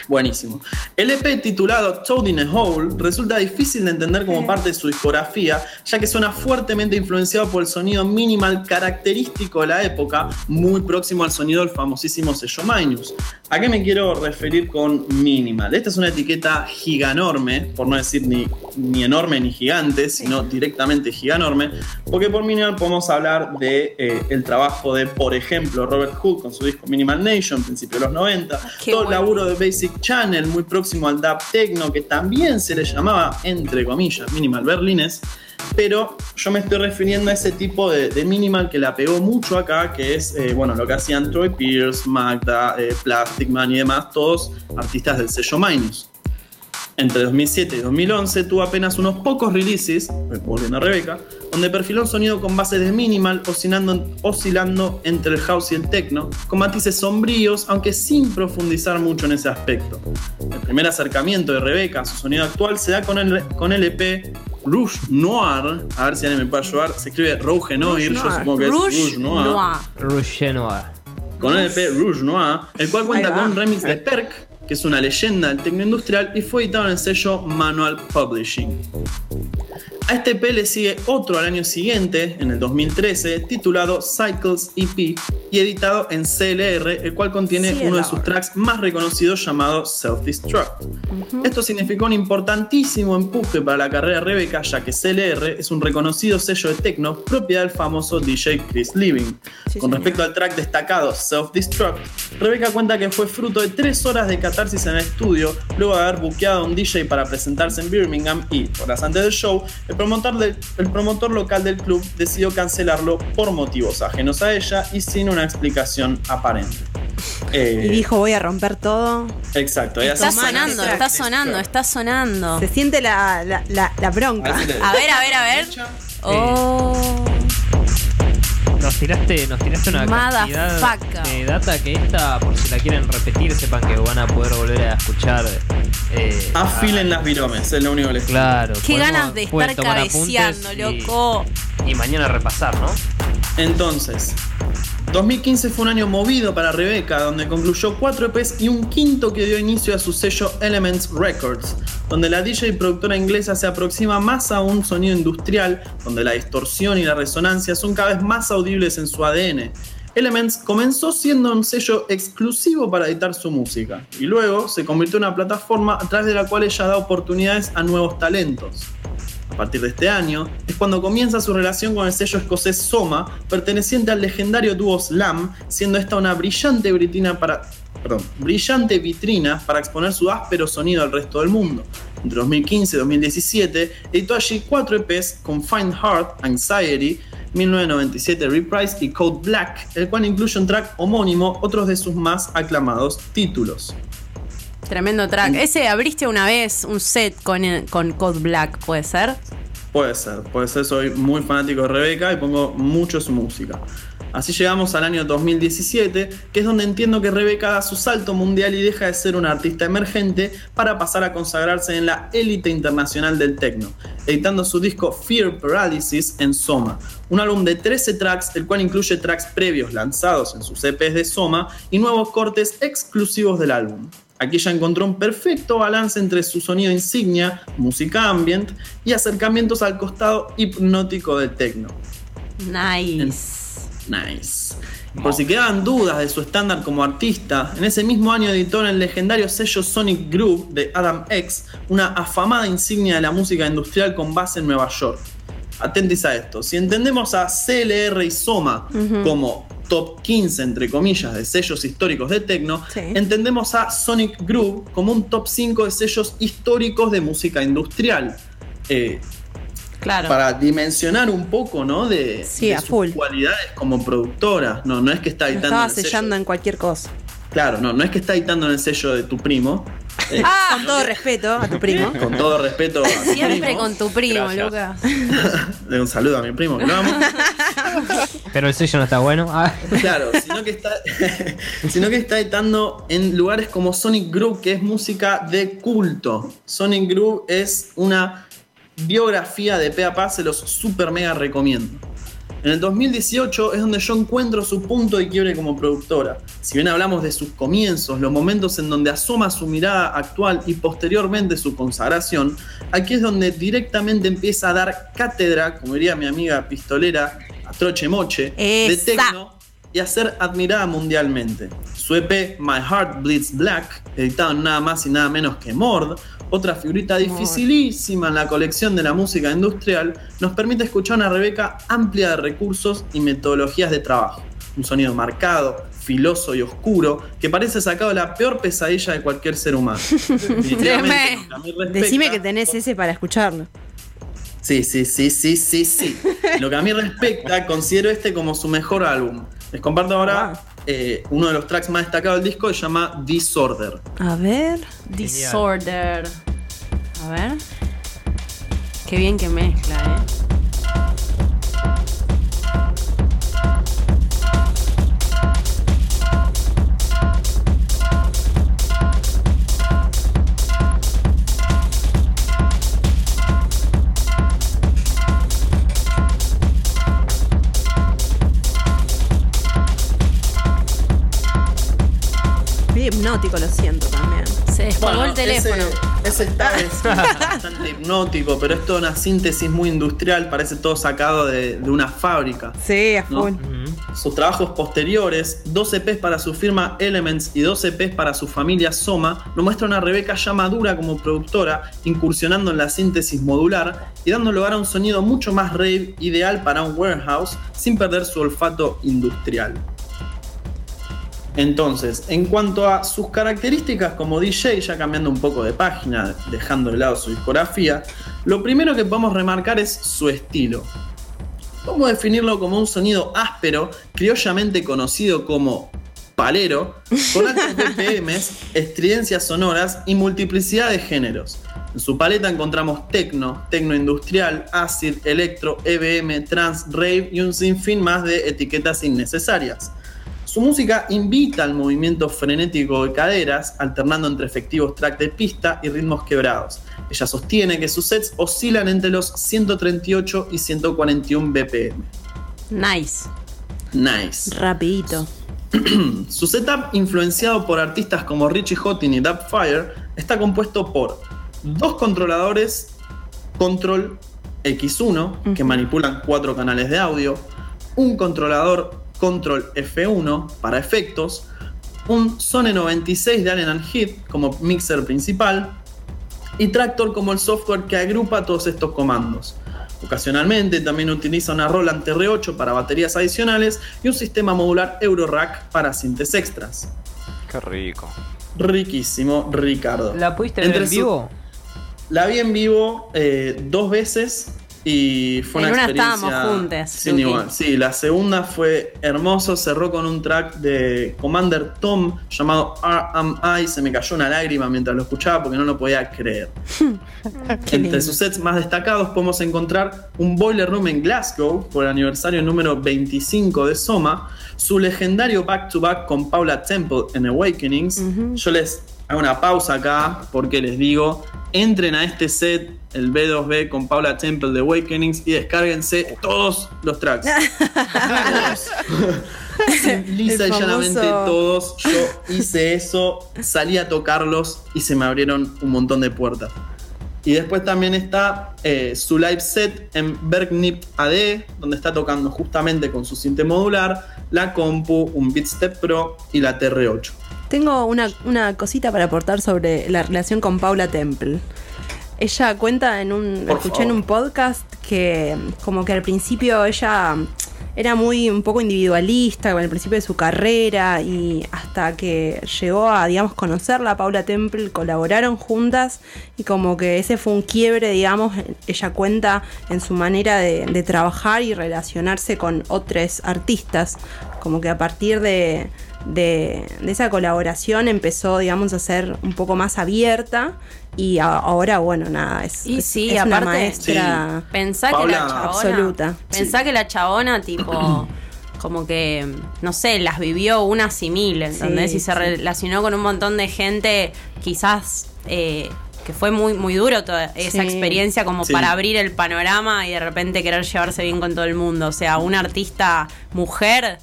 Buenísimo. El EP titulado Toad in a Hole resulta difícil de entender como parte de su discografía, ya que suena fuertemente influenciado por el sonido minimal característico de la época, muy próximo al sonido del famosísimo sello Minus. ¿A qué me quiero referir con minimal? Esta es una etiqueta giganorme, por no decir ni, ni enorme ni gigante, sino directamente giganorme, porque por minimal podemos hablar de eh, el trabajo de, por ejemplo, Robert Hood con su disco Minimal Nation, principio de los 90, Qué todo el bueno. laburo de Basic Channel, muy próximo al dub techno, que también se le llamaba, entre comillas, minimal berlines. Pero yo me estoy refiriendo a ese tipo de, minimal que la pegó mucho acá, que es eh, bueno, lo que hacían Troy Pierce, Magda, eh, Plastic Man y demás, todos artistas del sello Minus. Entre 2007 y 2011 tuvo apenas unos pocos releases, volviendo a Rebeca, donde perfiló un sonido con bases de minimal oscilando, oscilando entre el house y el techno, con matices sombríos, aunque sin profundizar mucho en ese aspecto. El primer acercamiento de Rebeca a su sonido actual se da con el, con el EP Rouge Noir, a ver si alguien me puede ayudar, se escribe Rouge Noir, yo Noir. supongo que Rouge es Rouge Noir Noir. Rouge Noir. con el EP Rouge Noir, el cual cuenta con un remix de Perk, que es una leyenda del tecno industrial y fue editado en el sello Manual Publishing. A este EP le sigue otro al año siguiente, en el 2013, titulado Cycles EP y editado en CLR, el cual contiene CLR. uno de sus tracks más reconocidos llamado Self-Destruct. Esto significó un importantísimo empuje para la carrera de Rebecca, ya que CLR es un reconocido sello de techno propiedad del famoso DJ Chris Living. Sí, Con señor. respecto al track destacado Self-Destruct, Rebecca cuenta que fue fruto de tres horas de catarsis en el estudio, luego de haber buqueado a un DJ para presentarse en Birmingham y, horas antes del show, el promotor, el promotor local del club decidió cancelarlo por motivos ajenos a ella y sin una explicación aparente. Eh, Y dijo, voy a romper todo. Exacto. Está sonando, está sonando, está sonando. Se siente la, la, la, la bronca. A ver A ver, a ver, a ver. Oh. Nos tiraste, nos tiraste una cantidad de data que esta, por si la quieren repetir, sepan que van a poder volver a escuchar. Eh, Afilen a- las viromes, es lo único que les. Claro. Qué podemos- ganas de estar cabeceando, y- loco. Y, mañana repasar, ¿no? Entonces, 2015 fue un año movido para Rebeca, donde concluyó cuatro EPs y un quinto que dio inicio a su sello Elements Records, donde la DJ y productora inglesa se aproxima más a un sonido industrial, donde la distorsión y la resonancia son cada vez más audibles en su ADN. Elements comenzó siendo un sello exclusivo para editar su música, y luego se convirtió en una plataforma a través de la cual ella da oportunidades a nuevos talentos. A partir de este año es cuando comienza su relación con el sello escocés Soma, perteneciente al legendario dúo Slam, siendo esta una brillante vitrina para, exponer su áspero sonido al resto del mundo. Entre 2015 y 2017 editó allí cuatro EPs con Find Heart, Anxiety, 1997 Reprise y Code Black, el cual incluye un track homónimo, otros de sus más aclamados títulos. Tremendo track. Ese abriste una vez un set con, con Code Black, ¿puede ser? Puede ser, puede ser, soy muy fanático de Rebeca y pongo mucho su música. Así llegamos al año 2017, que es donde entiendo que Rebeca da su salto mundial y deja de ser una artista emergente para pasar a consagrarse en la élite internacional del techno, editando su disco Fear Paralysis en Soma, un álbum de 13 tracks, el cual incluye tracks previos lanzados en sus EPs de Soma y nuevos cortes exclusivos del álbum. Aquí ya encontró un perfecto balance entre su sonido insignia, música ambient y acercamientos al costado hipnótico del techno. Nice. Nice. Por si quedaban dudas de su estándar como artista, en ese mismo año editó en el legendario sello Sonic Groove de Adam X, una afamada insignia de la música industrial con base en Nueva York. Atentis a esto, si entendemos a CLR y Soma como top 15 entre comillas de sellos históricos de techno, Sí. entendemos a Sonic Groove como un top 5 de sellos históricos de música industrial. Eh, Claro. para dimensionar un poco, ¿no? De, Sí, de sus full. cualidades como productora. No, no es que está editando estaba en el sello- en cualquier cosa. Claro, no, no es que está editando en el sello de tu primo, Eh, Con todo respeto a tu primo. con todo respeto a Siempre primo. con tu primo, Gracias. Lucas. Le un saludo a mi primo, que lo amo. Pero el sello no está bueno. Ah, Claro, sino que está, sino que está editando en lugares como Sonic Groove, que es música de culto. Sonic Groove es una biografía de pe a pa, se los super mega recomiendo. En el 2018 es donde yo encuentro su punto de quiebre como productora. Si bien hablamos de sus comienzos, los momentos en donde asoma su mirada actual y posteriormente su consagración, aquí es donde directamente empieza a dar cátedra, como diría mi amiga pistolera, a troche moche, de Esa. tecno y a ser admirada mundialmente. Su EP My Heart Bleeds Black, editado en nada más y nada menos que Mord, otra figurita dificilísima en la colección de la música industrial, nos permite escuchar una Rebeca amplia de recursos y metodologías de trabajo. Un sonido marcado, filoso y oscuro, que parece sacado de la peor pesadilla de cualquier ser humano. Respecta- Decime que tenés ese para escucharlo. Sí, sí, sí, sí, sí, sí. Lo que a mí respecta, considero este como su mejor álbum. Les comparto ahora eh, uno de los tracks más destacados del disco, se llama Disorder. A ver. Disorder. A ver. Qué bien que mezcla, eh. Medio hipnótico lo siento también. Se descolgó el teléfono. Ese, ese está es bastante hipnótico, pero es toda una síntesis muy industrial, parece todo sacado de, de una fábrica. Sí, a ¿no? full. Sus trabajos posteriores, 12 EPs para su firma Elements y 12 EPs para su familia Soma, nos muestra una Rebeca ya madura como productora, incursionando en la síntesis modular y dando lugar a un sonido mucho más rave, ideal para un warehouse, sin perder su olfato industrial. Entonces, en cuanto a sus características como DJ, ya cambiando un poco de página, dejando de lado su discografía, lo primero que podemos remarcar es su estilo. Podemos definirlo como un sonido áspero, criollamente conocido como palero, con altos BPMs, estridencias sonoras y multiplicidad de géneros. En su paleta encontramos techno, techno industrial, acid, electro, EBM, trance, rave y un sinfín más de etiquetas innecesarias. Su música invita al movimiento frenético de caderas, alternando entre efectivos tracks de pista y ritmos quebrados. Ella sostiene que sus sets oscilan entre los 138 y 141 BPM. Nice. Nice. Rapidito. Su setup, influenciado por artistas como Richie Houghton y Dubfire, está compuesto por dos controladores Control X1 que manipulan cuatro canales de audio, un controlador Control F1 para efectos, un Sone 96 de Allen and Heath como mixer principal y Tractor como el software que agrupa todos estos comandos. Ocasionalmente también utiliza una Roland TR8 para baterías adicionales y un sistema modular Eurorack para sintes extras. Qué rico. Riquísimo, Ricardo. ¿La pudiste ver Entre en su- vivo? La vi en vivo eh, dos veces y fue En una una experiencia estábamos juntas, sin igual. Sí, la segunda fue hermoso, cerró con un track de Commander Tom llamado RMI, se me cayó una lágrima mientras lo escuchaba porque no lo podía creer. Entre sus sets más destacados podemos encontrar un Boiler Room en Glasgow por el aniversario número 25 de Soma, su legendario back to back con Paula Temple en Awakenings. Yo les hago una pausa acá porque les digo, entren a este set, el B2B con Paula Temple de Awakenings y descárguense todos los tracks. Todos. Lisa y llanamente todos. Yo hice eso, salí a tocarlos y se me abrieron un montón de puertas. Y después también está eh, su live set en Bergnip AD, donde está tocando justamente con su cinte modular, la compu, un Beatstep Pro y la TR8. Tengo una, una cosita para aportar sobre la relación con Paula Temple. Ella cuenta en un. Por escuché en un podcast que como que al principio ella era muy un poco individualista con el principio de su carrera y hasta que llegó a digamos conocerla Paula Temple colaboraron juntas y como que ese fue un quiebre digamos ella cuenta en su manera de, de trabajar y relacionarse con otros artistas como que a partir de, de, de esa colaboración empezó, digamos, a ser un poco más abierta y a- ahora, bueno, nada, es, Y sí, es una aparte- maestra Pensá Paula, que la chabona. absoluta. Pensá que la chabona, tipo. Como que, no sé, las vivió unas y mil, ¿entendés? Sí, y se sí. relacionó con un montón de gente, quizás eh, que fue muy, muy duro toda esa Sí. experiencia como Sí. para abrir el panorama y de repente querer llevarse bien con todo el mundo. O sea, una artista mujer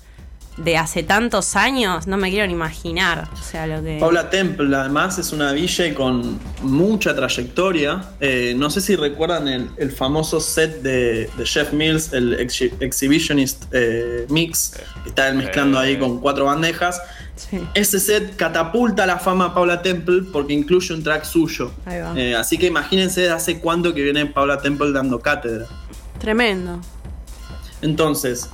de hace tantos años, no me quiero ni imaginar. O sea, lo que. Paula Temple, además, es una DJ con mucha trayectoria. Eh, no sé si recuerdan el, el famoso set de, de Jeff Mills, el Exhi- Exhibitionist eh, Mix, que está él mezclando ahí con cuatro bandejas. Sí. Ese set catapulta la fama a Paula Temple porque incluye un track suyo. Eh, así que imagínense de hace cuánto que viene Paula Temple dando cátedra. Tremendo. Entonces,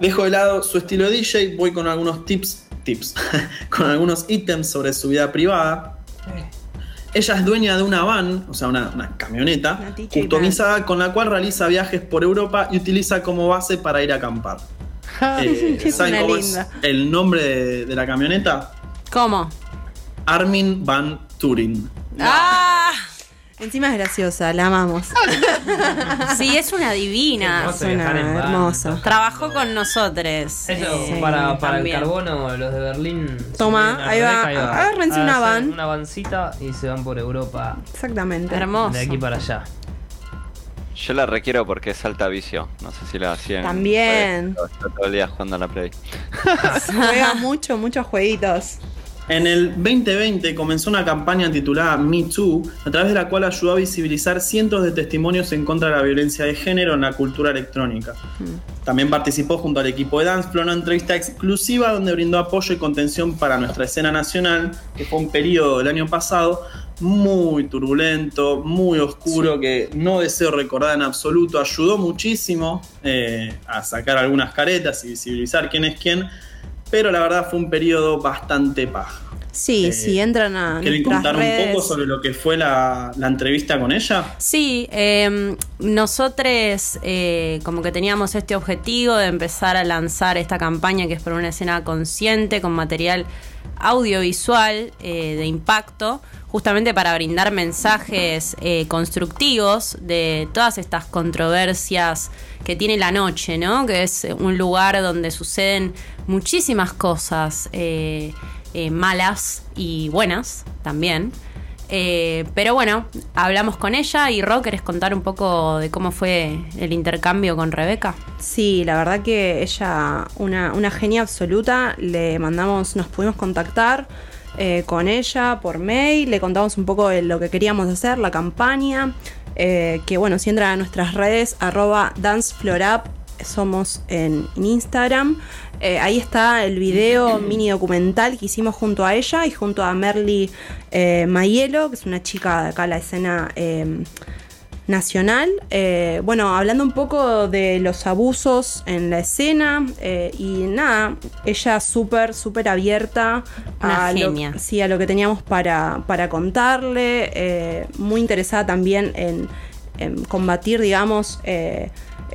dejo de lado su estilo de DJ, voy con algunos tips, tips, con algunos ítems sobre su vida privada. Ella es dueña de una van, o sea, una, una camioneta, Una customizada con la cual realiza viajes por Europa y utiliza como base para ir a acampar. Eh, ¿Saben cómo linda. es el nombre de, de la camioneta? ¿Cómo? Armin Van Turin. ¡Ah! Encima es graciosa, la amamos. Sí, es una divina. Hermoso es hermosa. Trabajó con nosotros. Eso, eh, para, para el carbono, los de Berlín. Toma, ahí va, agárrense una van. Una vancita y se van por Europa. Exactamente. Hermoso. De aquí para allá. Yo la requiero porque es alta vicio. No sé si la hacían. También. Todo el día jugando a la Play. Juega mucho, muchos jueguitos. En el 2020 comenzó una campaña titulada Me Too, a través de la cual ayudó a visibilizar cientos de testimonios en contra de la violencia de género en la cultura electrónica. También participó junto al equipo de Dancefloor en una entrevista exclusiva donde brindó apoyo y contención para nuestra escena nacional, que fue un periodo del año pasado muy turbulento, muy oscuro, que no deseo recordar en absoluto. Ayudó muchísimo eh, a sacar algunas caretas y visibilizar quién es quién, pero la verdad fue un periodo bastante paja. Sí, Eh, si entran a ¿Quieren contar un poco sobre lo que fue la, la entrevista con ella? Sí, eh, nosotros eh, como que teníamos este objetivo de empezar a lanzar esta campaña que es por una escena consciente, con material audiovisual eh, de impacto, justamente para brindar mensajes eh, constructivos de todas estas controversias que tiene la noche, ¿no? Que es un lugar donde suceden muchísimas cosas eh, eh, malas y buenas también. Pero bueno, hablamos con ella y Ro, ¿querés contar un poco de cómo fue el intercambio con Rebeca? Sí, la verdad que ella, una, una genia absoluta, le mandamos, nos pudimos contactar eh, con ella por mail, le contamos un poco de lo que queríamos hacer, la campaña, eh, que bueno, si entran a nuestras redes, arroba danceflorup, somos en, Instagram, eh, ahí está el video mini documental que hicimos junto a ella y junto a Merly Mayelo, que es una chica de acá la escena nacional. Eh, bueno, hablando un poco de los abusos en la escena eh, y nada, ella súper, súper abierta Una a lo, sí, a lo que teníamos para, para contarle, eh, muy interesada también en, en combatir, digamos,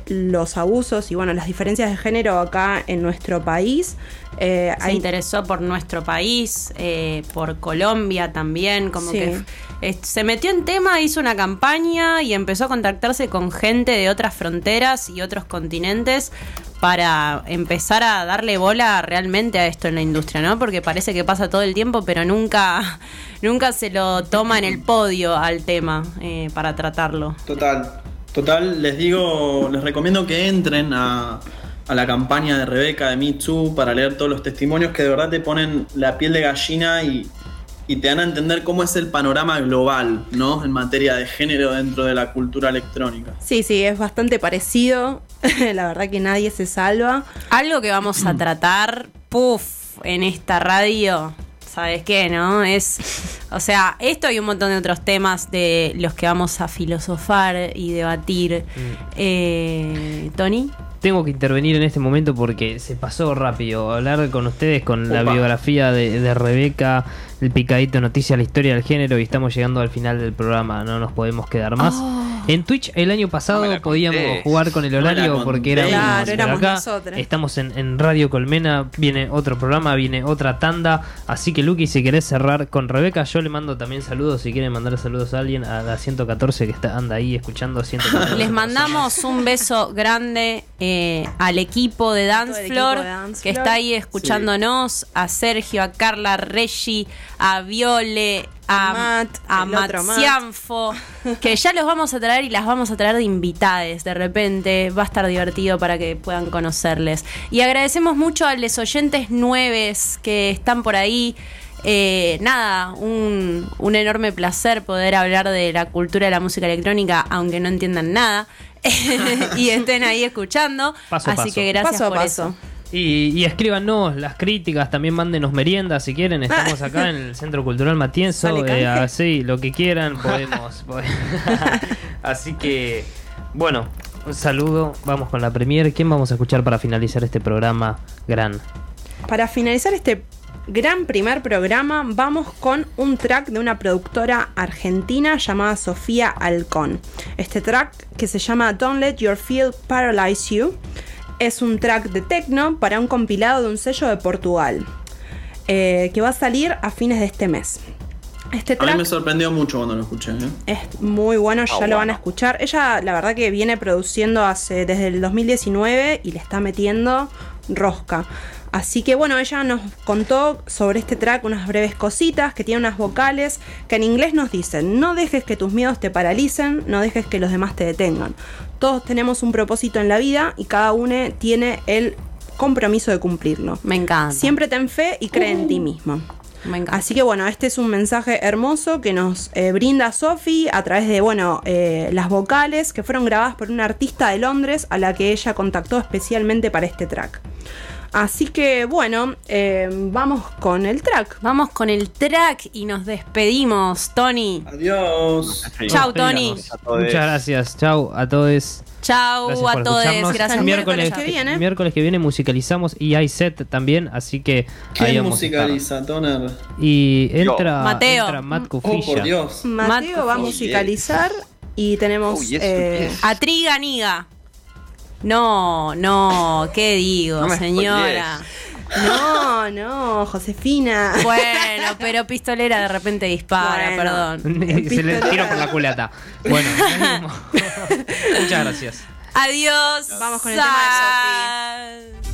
los abusos y bueno, las diferencias de género acá en nuestro país. Eh, Se hay- interesó por nuestro país, eh, por Colombia también, como Sí. que eh, se metió en tema, hizo una campaña y empezó a contactarse con gente de otras fronteras y otros continentes para empezar a darle bola realmente a esto en la industria, ¿no? Porque parece que pasa todo el tiempo, pero nunca, nunca se lo toma en el podio al tema eh, para tratarlo. Total. Total, les digo, les recomiendo que entren a, a la campaña de Rebeca de Me Too para leer todos los testimonios que de verdad te ponen la piel de gallina y, y te dan a entender cómo es el panorama global, ¿no? En materia de género dentro de la cultura electrónica. Sí, sí, es bastante parecido. la verdad que nadie se salva. Algo que vamos a tratar, puff, en esta radio, ¿sabes qué, no? Es, o sea, esto y un montón de otros temas de los que vamos a filosofar y debatir. Eh, Tony. Tengo que intervenir en este momento porque se pasó rápido. Hablar con ustedes con la biografía de, de Rebeca el picadito noticia, la historia del género y estamos llegando al final del programa, no nos podemos quedar más. Oh. En Twitch el año pasado No podíamos jugar con el horario porque éramos, Claro, éramos acá nosotras. estamos en, en Radio Colmena, viene otro programa, viene otra tanda, así que Lucky si querés cerrar con Rebeca, yo le mando también saludos, si quieren mandar saludos a alguien, a la 114 que está anda ahí escuchando 114. Les mandamos un beso grande eh, al equipo de todo el Dance equipo Floor de Dance que está ahí escuchándonos, a Sergio, a Carla, a Reggie, a Viole, a A Matt, a Matt. Cianfo, que ya los vamos a traer y las vamos a traer de invitades de repente. Va a estar divertido para que puedan conocerles. Y agradecemos mucho a los oyentes nueves que están por ahí. Eh, nada, un, un enorme placer poder hablar de la cultura de la música electrónica, aunque no entiendan nada, y estén ahí escuchando. Paso a Así paso. que gracias Paso a por paso. eso. Y, y escríbanos las críticas, también mándenos meriendas si quieren. Estamos acá en el Centro Cultural Matienzo. Sale eh, así, lo que quieran, podemos. podemos. así que, bueno, un saludo. Vamos con la premier. ¿Quién vamos a escuchar para finalizar este programa gran? Para finalizar este gran primer programa, vamos con un track de una productora argentina llamada Sofía Alcón. Este track, que se llama Don't Let Your Feel Paralyze You, es un track de techno para un compilado de un sello de Portugal, eh, que va a salir a fines de este mes. Este A mí track me sorprendió mucho cuando lo escuché. ¿eh? es muy bueno, ya Ah, lo van a escuchar. Ella, la verdad, que viene produciendo hace desde el 2019 y le está metiendo rosca. Así que bueno, ella nos contó sobre este track unas breves cositas que tiene unas vocales que en inglés nos dicen, no dejes que tus miedos te paralicen, no dejes que los demás te detengan. Todos tenemos un propósito en la vida y cada uno tiene el compromiso de cumplirlo. Me encanta. Siempre ten fe y cree en ti mismo. Me encanta. Así que bueno, este es un mensaje hermoso que nos eh, brinda Sophie a través de, bueno, eh, las vocales que fueron grabadas por una artista de Londres a la que ella contactó especialmente para este track. Así que bueno, eh, vamos con el track. Vamos con el track y nos despedimos, Tony. Adiós. Chau, Tony. Muchas gracias. Chau a todos. Chau a todos. Gracias El miércoles, miércoles que viene. miércoles que viene musicalizamos y hay set también, así que ahí ¿Quién musicaliza, Toner? Y entra, Mateo. entra Matt Oh, por Dios. Mateo va a musicalizar y tenemos... Uy, eso eh. A Triganiga. No, no, ¿qué digo, No señora? no, no, Josefina. Bueno, pero pistolera de repente dispara, Bueno. perdón. Se le tiro por la culata. Bueno, muchas gracias. Adiós. Vamos con el tema Sal.